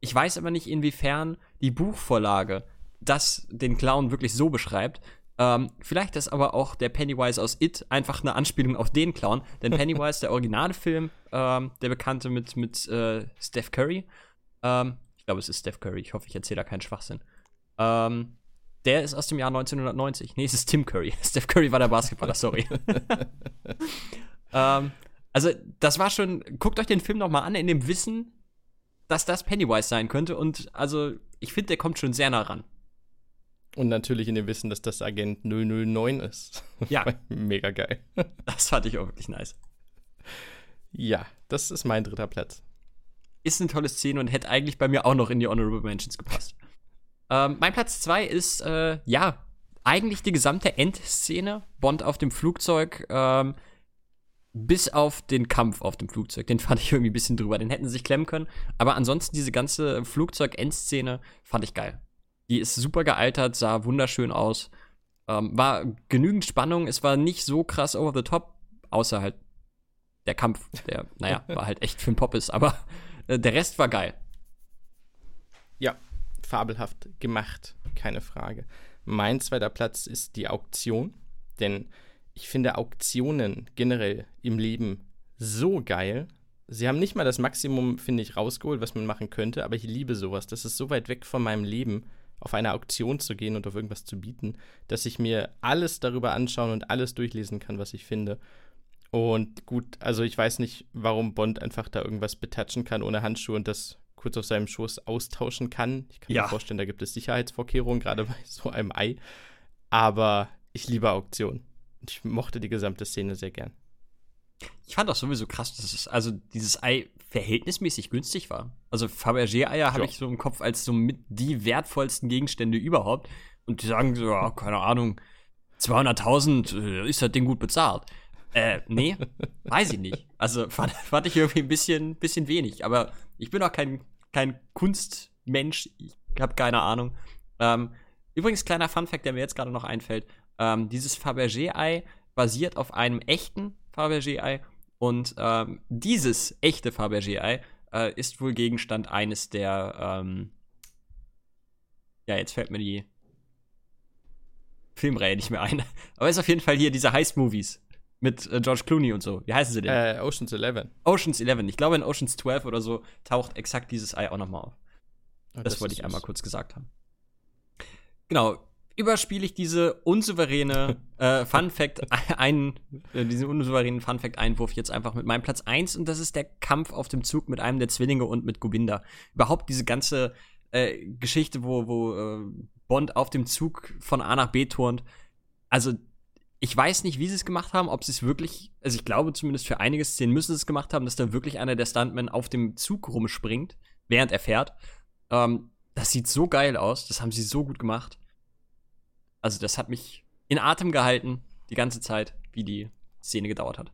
Ich weiß aber nicht, inwiefern die Buchvorlage das den Clown wirklich so beschreibt. Ähm, vielleicht ist aber auch der Pennywise aus It einfach eine Anspielung auf den Clown. Denn Pennywise, der originale Film, ähm, der bekannte mit, mit äh, Steph Curry, ähm, ich glaube, es ist Steph Curry, ich hoffe, ich erzähle da keinen Schwachsinn. Ähm, der ist aus dem Jahr 1990. Nee, es ist Tim Curry. Steph Curry war der Basketballer, sorry. ähm, also, das war schon, guckt euch den Film noch mal an, in dem Wissen, dass das Pennywise sein könnte. Und also, ich finde, der kommt schon sehr nah ran. Und natürlich in dem Wissen, dass das Agent 009 ist. Ja. Mega geil. Das fand ich auch wirklich nice. Ja, das ist mein dritter Platz. Ist eine tolle Szene und hätte eigentlich bei mir auch noch in die Honorable Mentions gepasst. Ähm, mein Platz 2 ist, äh, ja, eigentlich die gesamte Endszene. Bond auf dem Flugzeug, ähm, bis auf den Kampf auf dem Flugzeug. Den fand ich irgendwie ein bisschen drüber. Den hätten sie sich klemmen können. Aber ansonsten diese ganze Flugzeug-Endszene fand ich geil. Die ist super gealtert, sah wunderschön aus. Ähm, war genügend Spannung. Es war nicht so krass over the top, außer halt der Kampf, der, naja, war halt echt für den Pop ist. Aber äh, der Rest war geil. Fabelhaft gemacht, keine Frage. Mein zweiter Platz ist die Auktion, denn ich finde Auktionen generell im Leben so geil. Sie haben nicht mal das Maximum, finde ich, rausgeholt, was man machen könnte, aber ich liebe sowas. Das ist so weit weg von meinem Leben, auf eine Auktion zu gehen und auf irgendwas zu bieten, dass ich mir alles darüber anschauen und alles durchlesen kann, was ich finde. Und gut, also ich weiß nicht, warum Bond einfach da irgendwas betatschen kann ohne Handschuhe und das kurz auf seinem Schoß austauschen kann. Ich kann Ja. mir vorstellen, da gibt es Sicherheitsvorkehrungen, gerade bei so einem Ei. Aber ich liebe Auktionen. Ich mochte die gesamte Szene sehr gern. Ich fand auch sowieso krass, dass es, also dieses Ei verhältnismäßig günstig war. Also Fabergé-Eier habe ich so im Kopf als so mit die wertvollsten Gegenstände überhaupt. Und die sagen so, ja, keine Ahnung, 200.000 äh, ist das Ding gut bezahlt. Äh, nee, weiß ich nicht. Also fand, fand ich irgendwie ein bisschen, bisschen wenig. Aber ich bin auch kein, kein Kunstmensch. Ich habe keine Ahnung. Ähm, übrigens, kleiner Funfact, der mir jetzt gerade noch einfällt. Ähm, dieses Fabergé-Ei basiert auf einem echten Fabergé-Ei. Und ähm, dieses echte Fabergé-Ei äh, ist wohl Gegenstand eines der, ähm, ja, jetzt fällt mir die Filmreihe nicht mehr ein. Aber ist auf jeden Fall hier diese Heist-Movies mit äh, George Clooney und so. Wie heißen sie denn? Äh, Ocean's Eleven. Oceans 11. Ich glaube, in Oceans 12 oder so taucht exakt dieses Ei auch nochmal auf. Oh, Das, wollte ist ich einmal süß. kurz gesagt haben. Genau. Überspiele ich diese unsouveräne äh, Fun Fact ein, äh, diesen unsouveränen Fun Fact Einwurf jetzt einfach mit meinem Platz 1 und das ist der Kampf auf dem Zug mit einem der Zwillinge und mit Govinda. Überhaupt diese ganze äh, Geschichte, wo, wo äh, Bond auf dem Zug von A nach B turnt. Also ich weiß nicht, wie sie es gemacht haben, ob sie es wirklich, also ich glaube zumindest für einige Szenen müssen sie es gemacht haben, dass da wirklich einer der Stuntmen auf dem Zug rumspringt, während er fährt. Ähm, das sieht so geil aus, das haben sie so gut gemacht. Also das hat mich in Atem gehalten, die ganze Zeit, wie die Szene gedauert hat.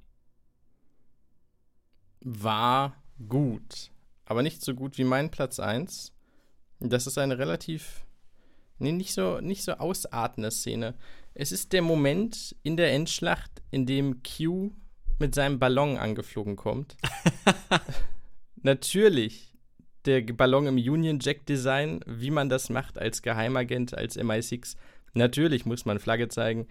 war gut, aber nicht so gut wie mein Platz 1. Das ist eine relativ, nee, nicht so, nicht so ausartende Szene. Es ist der Moment in der Endschlacht, in dem Q mit seinem Ballon angeflogen kommt. Natürlich der Ballon im Union Jack Design, wie man das macht als Geheimagent, als MI6. Natürlich muss man Flagge zeigen.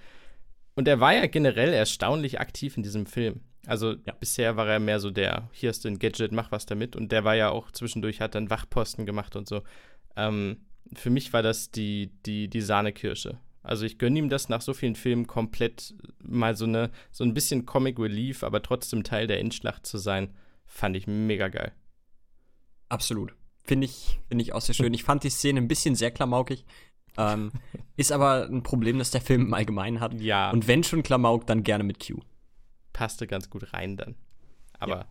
Und er war ja generell erstaunlich aktiv in diesem Film. Also Ja. bisher war er mehr so der, hier hast du ein Gadget, mach was damit. Und der war ja auch zwischendurch, hat dann Wachposten gemacht und so. Ähm, für mich war das die, die, die Sahnekirsche. Also ich gönne ihm das nach so vielen Filmen komplett mal so, eine, so ein bisschen Comic Relief, aber trotzdem Teil der Endschlacht zu sein, fand ich mega geil. Absolut. Finde ich, finde ich auch sehr schön. Ich fand die Szene ein bisschen sehr klamaukig. Ähm, ist aber ein Problem, das der Film im Allgemeinen hat. Ja, Und wenn schon Klamauk, dann gerne mit Q. passte ganz gut rein dann. Aber Ja.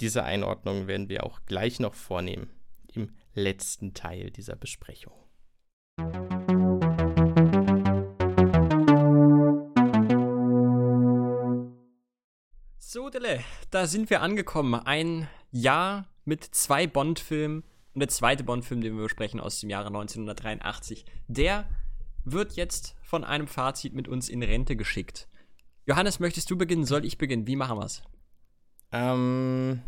diese Einordnung werden wir auch gleich noch vornehmen im letzten Teil dieser Besprechung. So, Dele, da sind wir angekommen. Ein Jahr mit zwei Bond-Filmen und der zweite Bond-Film, den wir besprechen, aus dem Jahre 1983. Der wird jetzt von einem Fazit mit uns in Rente geschickt. Johannes, möchtest du beginnen? Soll ich beginnen? Wie machen wir's? Ähm,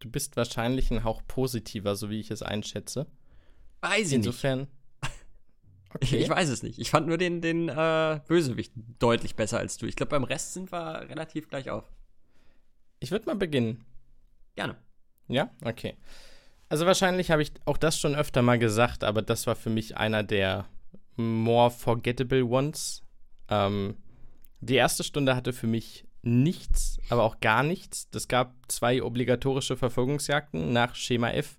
du bist wahrscheinlich ein Hauch positiver, so wie ich es einschätze. Weiß ich Insofern. nicht. Okay. Ich, ich, weiß es nicht. Ich fand nur den, den äh, Bösewicht deutlich besser als du. Ich glaube, beim Rest sind wir relativ gleich auf. Ich würde mal beginnen. Gerne. Ja, okay. Also wahrscheinlich habe ich auch das schon öfter mal gesagt, aber das war für mich einer der more forgettable ones. Ähm, die erste Stunde hatte für mich nichts, aber auch gar nichts. Es gab zwei obligatorische Verfolgungsjagden nach Schema F.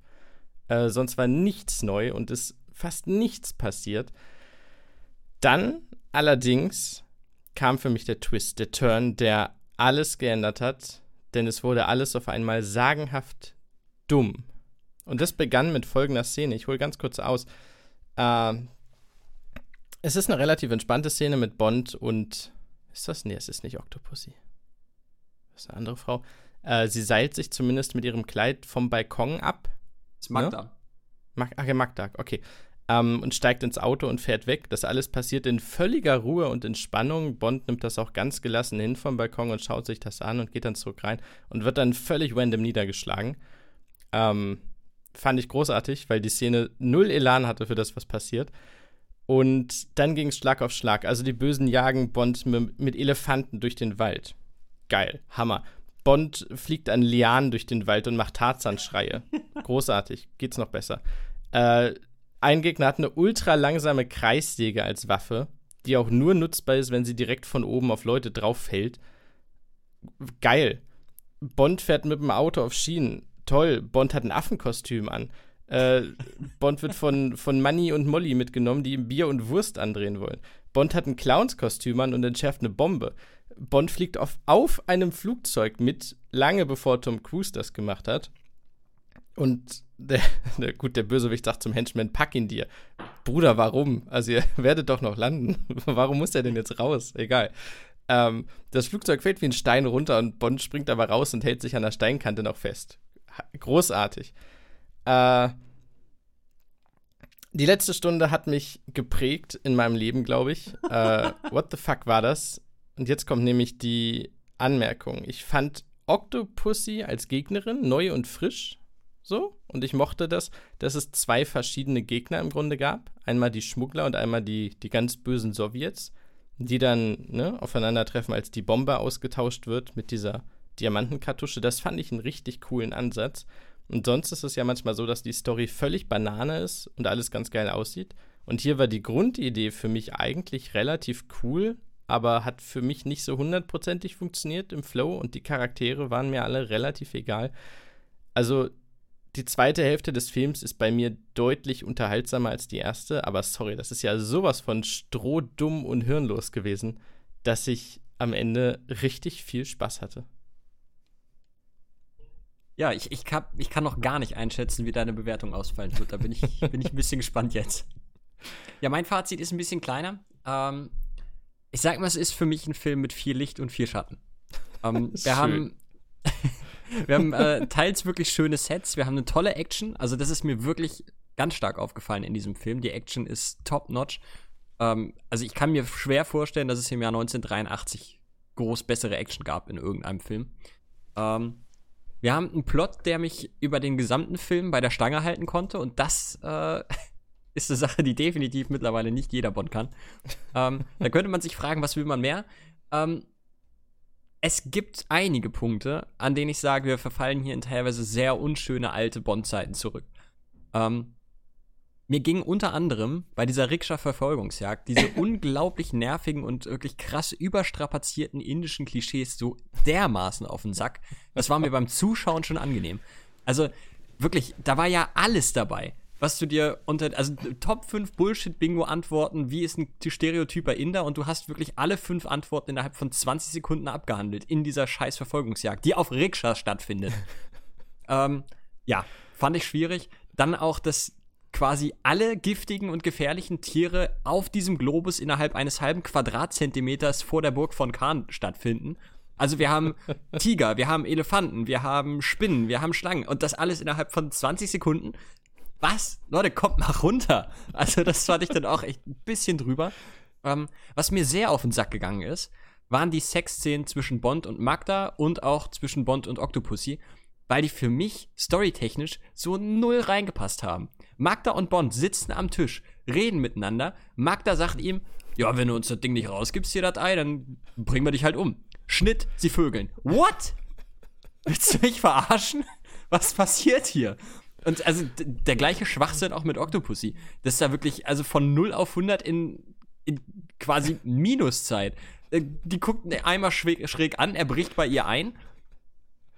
Äh, sonst war nichts neu und es fast nichts passiert. Dann allerdings kam für mich der Twist, der Turn, der alles geändert hat, denn es wurde alles auf einmal sagenhaft dumm. Und das begann mit folgender Szene. Ich hole ganz kurz aus. Äh, es ist eine relativ entspannte Szene mit Bond und. Ist das? Nee, es ist nicht Octopussy. Das ist eine andere Frau. Äh, sie seilt sich zumindest mit ihrem Kleid vom Balkon ab. Das ist Magda. Ne? Mag Ach ja, Magda, okay. Ähm, und steigt ins Auto und fährt weg. Das alles passiert in völliger Ruhe und Entspannung. Bond nimmt das auch ganz gelassen hin vom Balkon und schaut sich das an und geht dann zurück rein und wird dann völlig random niedergeschlagen. Ähm, fand ich großartig, weil die Szene null Elan hatte für das, was passiert. Und dann ging es Schlag auf Schlag. Also die Bösen jagen Bond mit Elefanten durch den Wald. Geil, Hammer. Bond fliegt an Lianen durch den Wald und macht Tarzan-Schreie. Großartig, geht's noch besser. Äh, ein Gegner hat eine ultra langsame Kreissäge als Waffe, die auch nur nutzbar ist, wenn sie direkt von oben auf Leute drauf fällt. Geil. Bond fährt mit dem Auto auf Schienen toll, Bond hat ein Affenkostüm an. Äh, Bond wird von, von Manny und Molly mitgenommen, die ihm Bier und Wurst andrehen wollen. Bond hat ein Clownskostüm an und entschärft eine Bombe. Bond fliegt auf, auf einem Flugzeug mit, lange bevor Tom Cruise das gemacht hat. Und der, der, gut, der Bösewicht sagt zum Henchman, pack ihn dir. Bruder, warum? Also ihr werdet doch noch landen. warum muss er denn jetzt raus? Egal. Ähm, das Flugzeug fällt wie ein Stein runter und Bond springt aber raus und hält sich an der Steinkante noch fest großartig. Äh, die letzte Stunde hat mich geprägt in meinem Leben, glaube ich. Äh, what the fuck war das? Und jetzt kommt nämlich die Anmerkung. Ich fand Octopussy als Gegnerin neu und frisch. So. Und ich mochte das, dass es zwei verschiedene Gegner im Grunde gab. Einmal die Schmuggler und einmal die, die ganz bösen Sowjets, die dann ne, aufeinandertreffen, als die Bombe ausgetauscht wird mit dieser Diamantenkartusche. Das fand ich einen richtig coolen Ansatz. Und sonst ist es ja manchmal so, dass die Story völlig Banane ist und alles ganz geil aussieht. Und hier war die Grundidee für mich eigentlich relativ cool, aber hat für mich nicht so hundertprozentig funktioniert im Flow und die Charaktere waren mir alle relativ egal. Also die zweite Hälfte des Films ist bei mir deutlich unterhaltsamer als die erste, aber sorry, das ist ja sowas von strohdumm und hirnlos gewesen, dass ich am Ende richtig viel Spaß hatte. Ja, ich, ich, kann, ich kann noch gar nicht einschätzen, wie deine Bewertung ausfallen wird. Da bin ich, bin ich ein bisschen gespannt jetzt. Ja, mein Fazit ist ein bisschen kleiner. Ähm, ich sag mal, es ist für mich ein Film mit viel Licht und viel Schatten. Ähm, wir, haben, wir haben äh, teils wirklich schöne Sets, wir haben eine tolle Action. Also, das ist mir wirklich ganz stark aufgefallen in diesem Film. Die Action ist top-notch. Ähm, also, ich kann mir schwer vorstellen, dass es im Jahr 1983 groß bessere Action gab in irgendeinem Film. Ähm, wir haben einen Plot, der mich über den gesamten Film bei der Stange halten konnte und das äh, ist eine Sache, die definitiv mittlerweile nicht jeder Bond kann. ähm, da könnte man sich fragen, was will man mehr? Ähm, es gibt einige Punkte, an denen ich sage, wir verfallen hier in teilweise sehr unschöne alte Bond-Zeiten zurück. Ähm, mir ging unter anderem bei dieser Rikscha-Verfolgungsjagd diese unglaublich nervigen und wirklich krass überstrapazierten indischen Klischees so dermaßen auf den Sack. Das war mir beim Zuschauen schon angenehm. Also wirklich, da war ja alles dabei. Was du dir unter, also Top 5 Bullshit-Bingo-Antworten, wie ist ein stereotyper Inder und du hast wirklich alle fünf Antworten innerhalb von 20 Sekunden abgehandelt in dieser scheiß Verfolgungsjagd, die auf Rikschas stattfindet. ähm, ja, fand ich schwierig. Dann auch das, quasi alle giftigen und gefährlichen Tiere auf diesem Globus innerhalb eines halben Quadratzentimeters vor der Burg von Khan stattfinden. Also wir haben Tiger, wir haben Elefanten, wir haben Spinnen, wir haben Schlangen und das alles innerhalb von 20 Sekunden. Was? Leute, kommt mal runter. Also das fand ich dann auch echt ein bisschen drüber. Ähm, was mir sehr auf den Sack gegangen ist, waren die Sexszenen zwischen Bond und Magda und auch zwischen Bond und Octopussy, weil die für mich storytechnisch so null reingepasst haben. Magda und Bond sitzen am Tisch, reden miteinander. Magda sagt ihm, ja, wenn du uns das Ding nicht rausgibst, hier das Ei, dann bringen wir dich halt um. Schnitt, sie vögeln. What? Willst du mich verarschen? Was passiert hier? Und also der gleiche Schwachsinn auch mit Octopussy. Das ist da wirklich, also von 0 auf 100 in, in quasi Minuszeit. Äh, die guckt einmal schräg, schräg an, er bricht bei ihr ein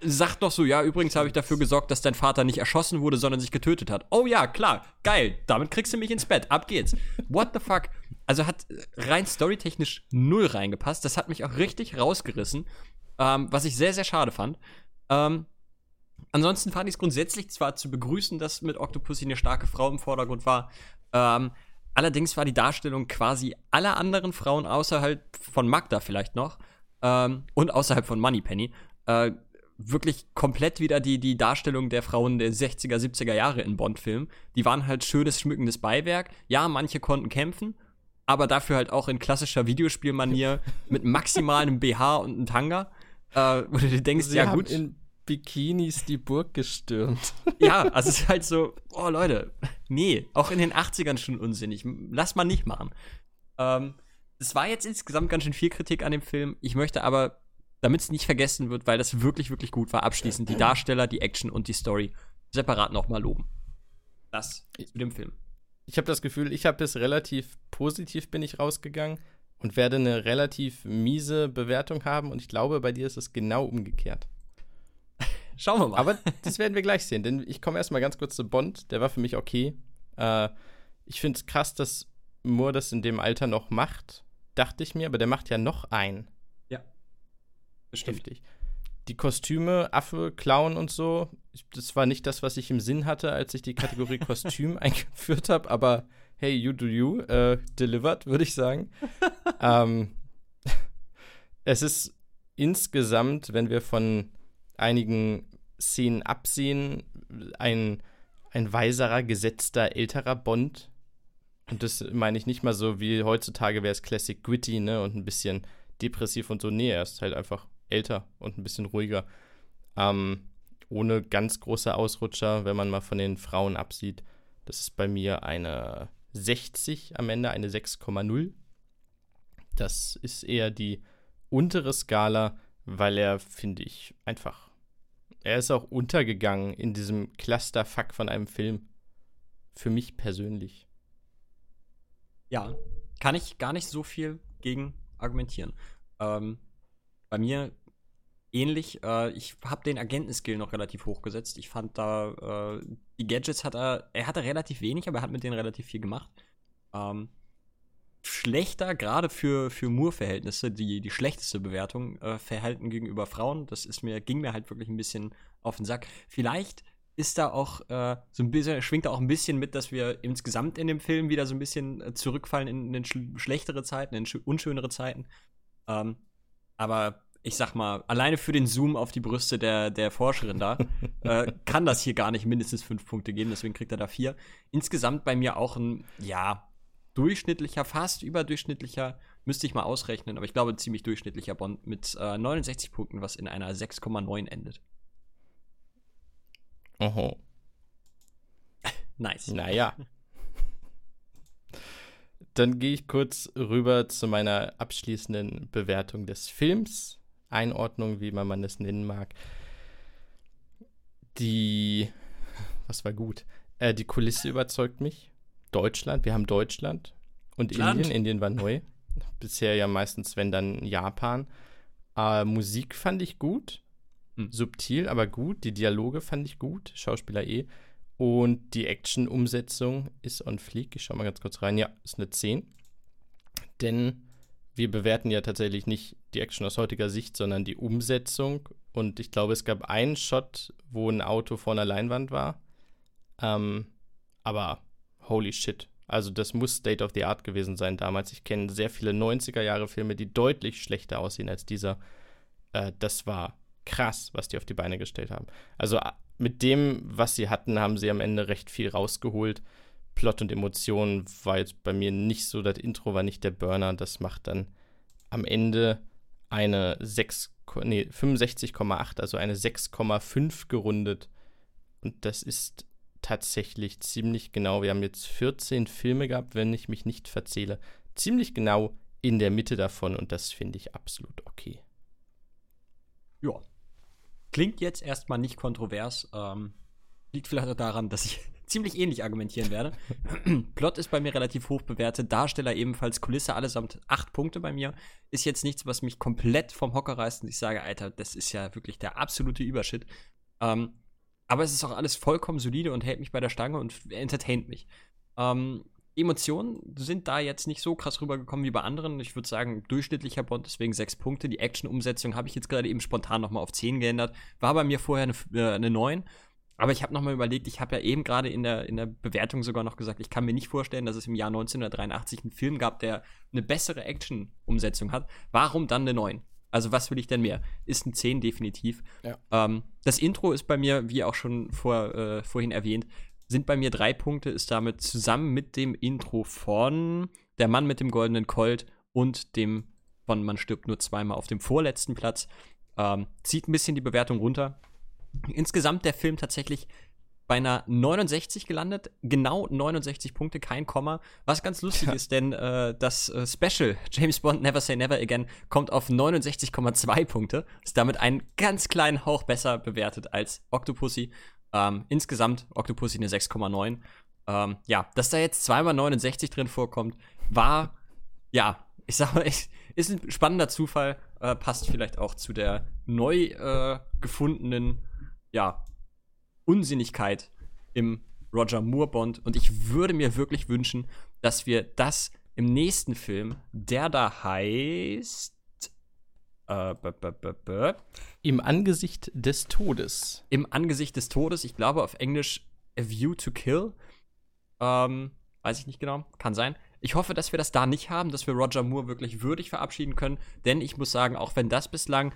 sagt noch so, ja, übrigens habe ich dafür gesorgt, dass dein Vater nicht erschossen wurde, sondern sich getötet hat. Oh ja, klar, geil, damit kriegst du mich ins Bett, ab geht's. What the fuck? Also hat rein storytechnisch null reingepasst. Das hat mich auch richtig rausgerissen, ähm, was ich sehr, sehr schade fand. Ähm, ansonsten fand ich es grundsätzlich zwar zu begrüßen, dass mit Octopussy eine starke Frau im Vordergrund war. Ähm, allerdings war die Darstellung quasi aller anderen Frauen außerhalb von Magda vielleicht noch ähm, und außerhalb von Moneypenny äh, wirklich komplett wieder die, die Darstellung der Frauen der 60er, 70er Jahre in Bond-Filmen. Die waren halt schönes, schmückendes Beiwerk. Ja, manche konnten kämpfen, aber dafür halt auch in klassischer Videospielmanier mit maximalem BH und einem Tanga. Äh, wo du dir denkst, Sie ja gut. in Bikinis die Burg gestürmt. Ja, also es ist halt so, oh Leute, nee, auch in den 80ern schon unsinnig. Lass mal nicht machen. Ähm, es war jetzt insgesamt ganz schön viel Kritik an dem Film. Ich möchte aber damit es nicht vergessen wird, weil das wirklich, wirklich gut war, abschließend die Darsteller, die Action und die Story separat nochmal loben. Das zu dem Film. Ich habe das Gefühl, ich habe es relativ positiv bin ich rausgegangen und werde eine relativ miese Bewertung haben und ich glaube, bei dir ist es genau umgekehrt. Schauen wir mal. Aber das werden wir gleich sehen, denn ich komme erstmal ganz kurz zu Bond, der war für mich okay. Äh, ich finde es krass, dass Moore das in dem Alter noch macht, dachte ich mir, aber der macht ja noch ein. Heftig. Die Kostüme, Affe, Clown und so, das war nicht das, was ich im Sinn hatte, als ich die Kategorie Kostüm eingeführt habe, aber hey, you do you, äh, delivered, würde ich sagen. ähm, es ist insgesamt, wenn wir von einigen Szenen absehen, ein, ein weiserer, gesetzter, älterer Bond. Und das meine ich nicht mal so wie heutzutage wäre es Classic Gritty, ne, und ein bisschen depressiv und so. Nee, er ist halt einfach älter und ein bisschen ruhiger. Ähm, ohne ganz große Ausrutscher, wenn man mal von den Frauen absieht. Das ist bei mir eine 60 am Ende, eine 6,0. Das ist eher die untere Skala, weil er, finde ich, einfach. Er ist auch untergegangen in diesem Clusterfuck von einem Film. Für mich persönlich. Ja, kann ich gar nicht so viel gegen argumentieren. Ähm, bei mir ähnlich. Äh, ich habe den Agentenskill noch relativ hochgesetzt. Ich fand da, äh, die Gadgets hat er, er hatte relativ wenig, aber er hat mit denen relativ viel gemacht. Ähm, schlechter, gerade für, für Moore-Verhältnisse, die, die schlechteste Bewertung, äh, Verhalten gegenüber Frauen. Das ist mir, ging mir halt wirklich ein bisschen auf den Sack. Vielleicht ist da auch äh, so ein bisschen, schwingt da auch ein bisschen mit, dass wir insgesamt in dem Film wieder so ein bisschen äh, zurückfallen in, in schlechtere Zeiten, in unschönere Zeiten. Ähm, aber ich sag mal, alleine für den Zoom auf die Brüste der, der Forscherin da, äh, kann das hier gar nicht mindestens fünf Punkte geben, deswegen kriegt er da vier. Insgesamt bei mir auch ein, ja, durchschnittlicher, fast überdurchschnittlicher, müsste ich mal ausrechnen, aber ich glaube, ziemlich durchschnittlicher Bond mit äh, 69 Punkten, was in einer 6,9 endet. Oho. nice. Naja. Dann gehe ich kurz rüber zu meiner abschließenden Bewertung des Films. Einordnung, wie man es nennen mag. Die, was war gut? Äh, die Kulisse überzeugt mich. Deutschland, wir haben Deutschland und Land. Indien. Indien war neu. Bisher ja meistens, wenn dann Japan. Äh, Musik fand ich gut. Hm. Subtil, aber gut. Die Dialoge fand ich gut. Schauspieler eh. Und die Action-Umsetzung ist on fleek. Ich schau mal ganz kurz rein. Ja, ist eine 10. Denn wir bewerten ja tatsächlich nicht die Action aus heutiger Sicht, sondern die Umsetzung. Und ich glaube, es gab einen Shot, wo ein Auto vor einer Leinwand war. Ähm, aber holy shit. Also das muss State of the Art gewesen sein damals. Ich kenne sehr viele 90er Jahre Filme, die deutlich schlechter aussehen als dieser. äh, das war krass, was die auf die Beine gestellt haben. Also mit dem, was sie hatten, haben sie am Ende recht viel rausgeholt. Plot und Emotionen war jetzt bei mir nicht so, das Intro war nicht der Burner. Das macht dann am Ende eine 6, nee, 65,8, also eine 6,5 gerundet. Und das ist tatsächlich ziemlich genau. Wir haben jetzt 14 Filme gehabt, wenn ich mich nicht verzähle. Ziemlich genau in der Mitte davon und das finde ich absolut okay. Ja. Klingt jetzt erstmal nicht kontrovers. Ähm, liegt vielleicht auch daran, dass ich ziemlich ähnlich argumentieren werde. Plot ist bei mir relativ hoch bewertet, Darsteller ebenfalls, Kulisse allesamt acht Punkte bei mir. Ist jetzt nichts, was mich komplett vom Hocker reißt und ich sage, Alter, das ist ja wirklich der absolute Überschritt. Ähm, aber es ist auch alles vollkommen solide und hält mich bei der Stange und entertaint mich. Ähm, Emotionen sind da jetzt nicht so krass rübergekommen wie bei anderen. Ich würde sagen, durchschnittlicher Bond, deswegen sechs Punkte. Die Action-Umsetzung habe ich jetzt gerade eben spontan nochmal auf 10 geändert. War bei mir vorher eine, äh, 9. Aber ich habe nochmal überlegt, ich habe ja eben gerade in der, in der Bewertung sogar noch gesagt, ich kann mir nicht vorstellen, dass es im Jahr 1983 einen Film gab, der eine bessere Action-Umsetzung hat. Warum dann eine 9? Also was will ich denn mehr? Ist ein 10 definitiv. Ja. Ähm, das Intro ist bei mir, wie auch schon vor, äh, vorhin erwähnt, sind bei mir drei Punkte, ist damit zusammen mit dem Intro von Der Mann mit dem goldenen Colt und dem von Man stirbt nur zweimal auf dem vorletzten Platz. Ähm, zieht ein bisschen die Bewertung runter. Insgesamt der Film tatsächlich bei einer 69 gelandet, genau 69 Punkte, kein Komma. Was ganz lustig ja. ist, denn äh, das äh, Special James Bond Never Say Never Again kommt auf 69,2 Punkte, ist damit einen ganz kleinen Hauch besser bewertet als Octopussy. Ähm, insgesamt Octopussy eine 6,9. Ähm, ja, dass da jetzt zweimal 69 drin vorkommt, war, ja, ich sag mal, ist ein spannender Zufall, äh, passt vielleicht auch zu der neu äh, gefundenen, ja, Unsinnigkeit im Roger Moore Bond. Und ich würde mir wirklich wünschen, dass wir das im nächsten Film, der da heißt äh, b -b -b Im Angesicht des Todes. Im Angesicht des Todes. Ich glaube auf Englisch A View to Kill. Ähm, weiß ich nicht genau. Kann sein. Ich hoffe, dass wir das da nicht haben, dass wir Roger Moore wirklich würdig verabschieden können. Denn ich muss sagen, auch wenn das bislang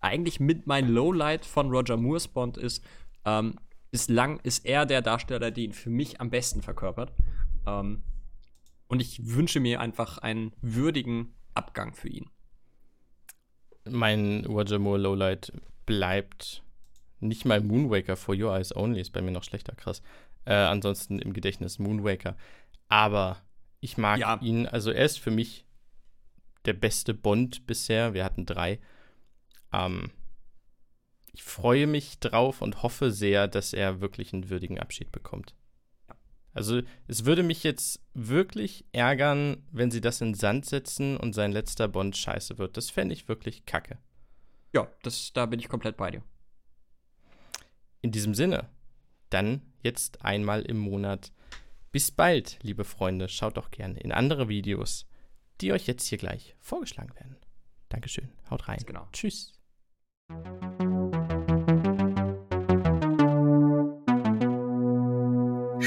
eigentlich mit mein Lowlight von Roger Moores Bond ist, ähm, bislang ist er der Darsteller, der ihn für mich am besten verkörpert. Ähm, und ich wünsche mir einfach einen würdigen Abgang für ihn mein Roger Moore Lowlight bleibt nicht mal Moonwaker for Your Eyes Only, ist bei mir noch schlechter, krass. Äh, ansonsten im Gedächtnis Moonwaker. Aber ich mag ja. ihn, also er ist für mich der beste Bond bisher. Wir hatten drei. Ähm, ich freue mich drauf und hoffe sehr, dass er wirklich einen würdigen Abschied bekommt. Also es würde mich jetzt wirklich ärgern, wenn sie das in Sand setzen und sein letzter Bond scheiße wird. Das fände ich wirklich kacke. Ja, das, da bin ich komplett bei dir. In diesem Sinne, dann jetzt einmal im Monat. Bis bald, liebe Freunde. Schaut doch gerne in andere Videos, die euch jetzt hier gleich vorgeschlagen werden. Dankeschön. Haut rein. Genau. Tschüss.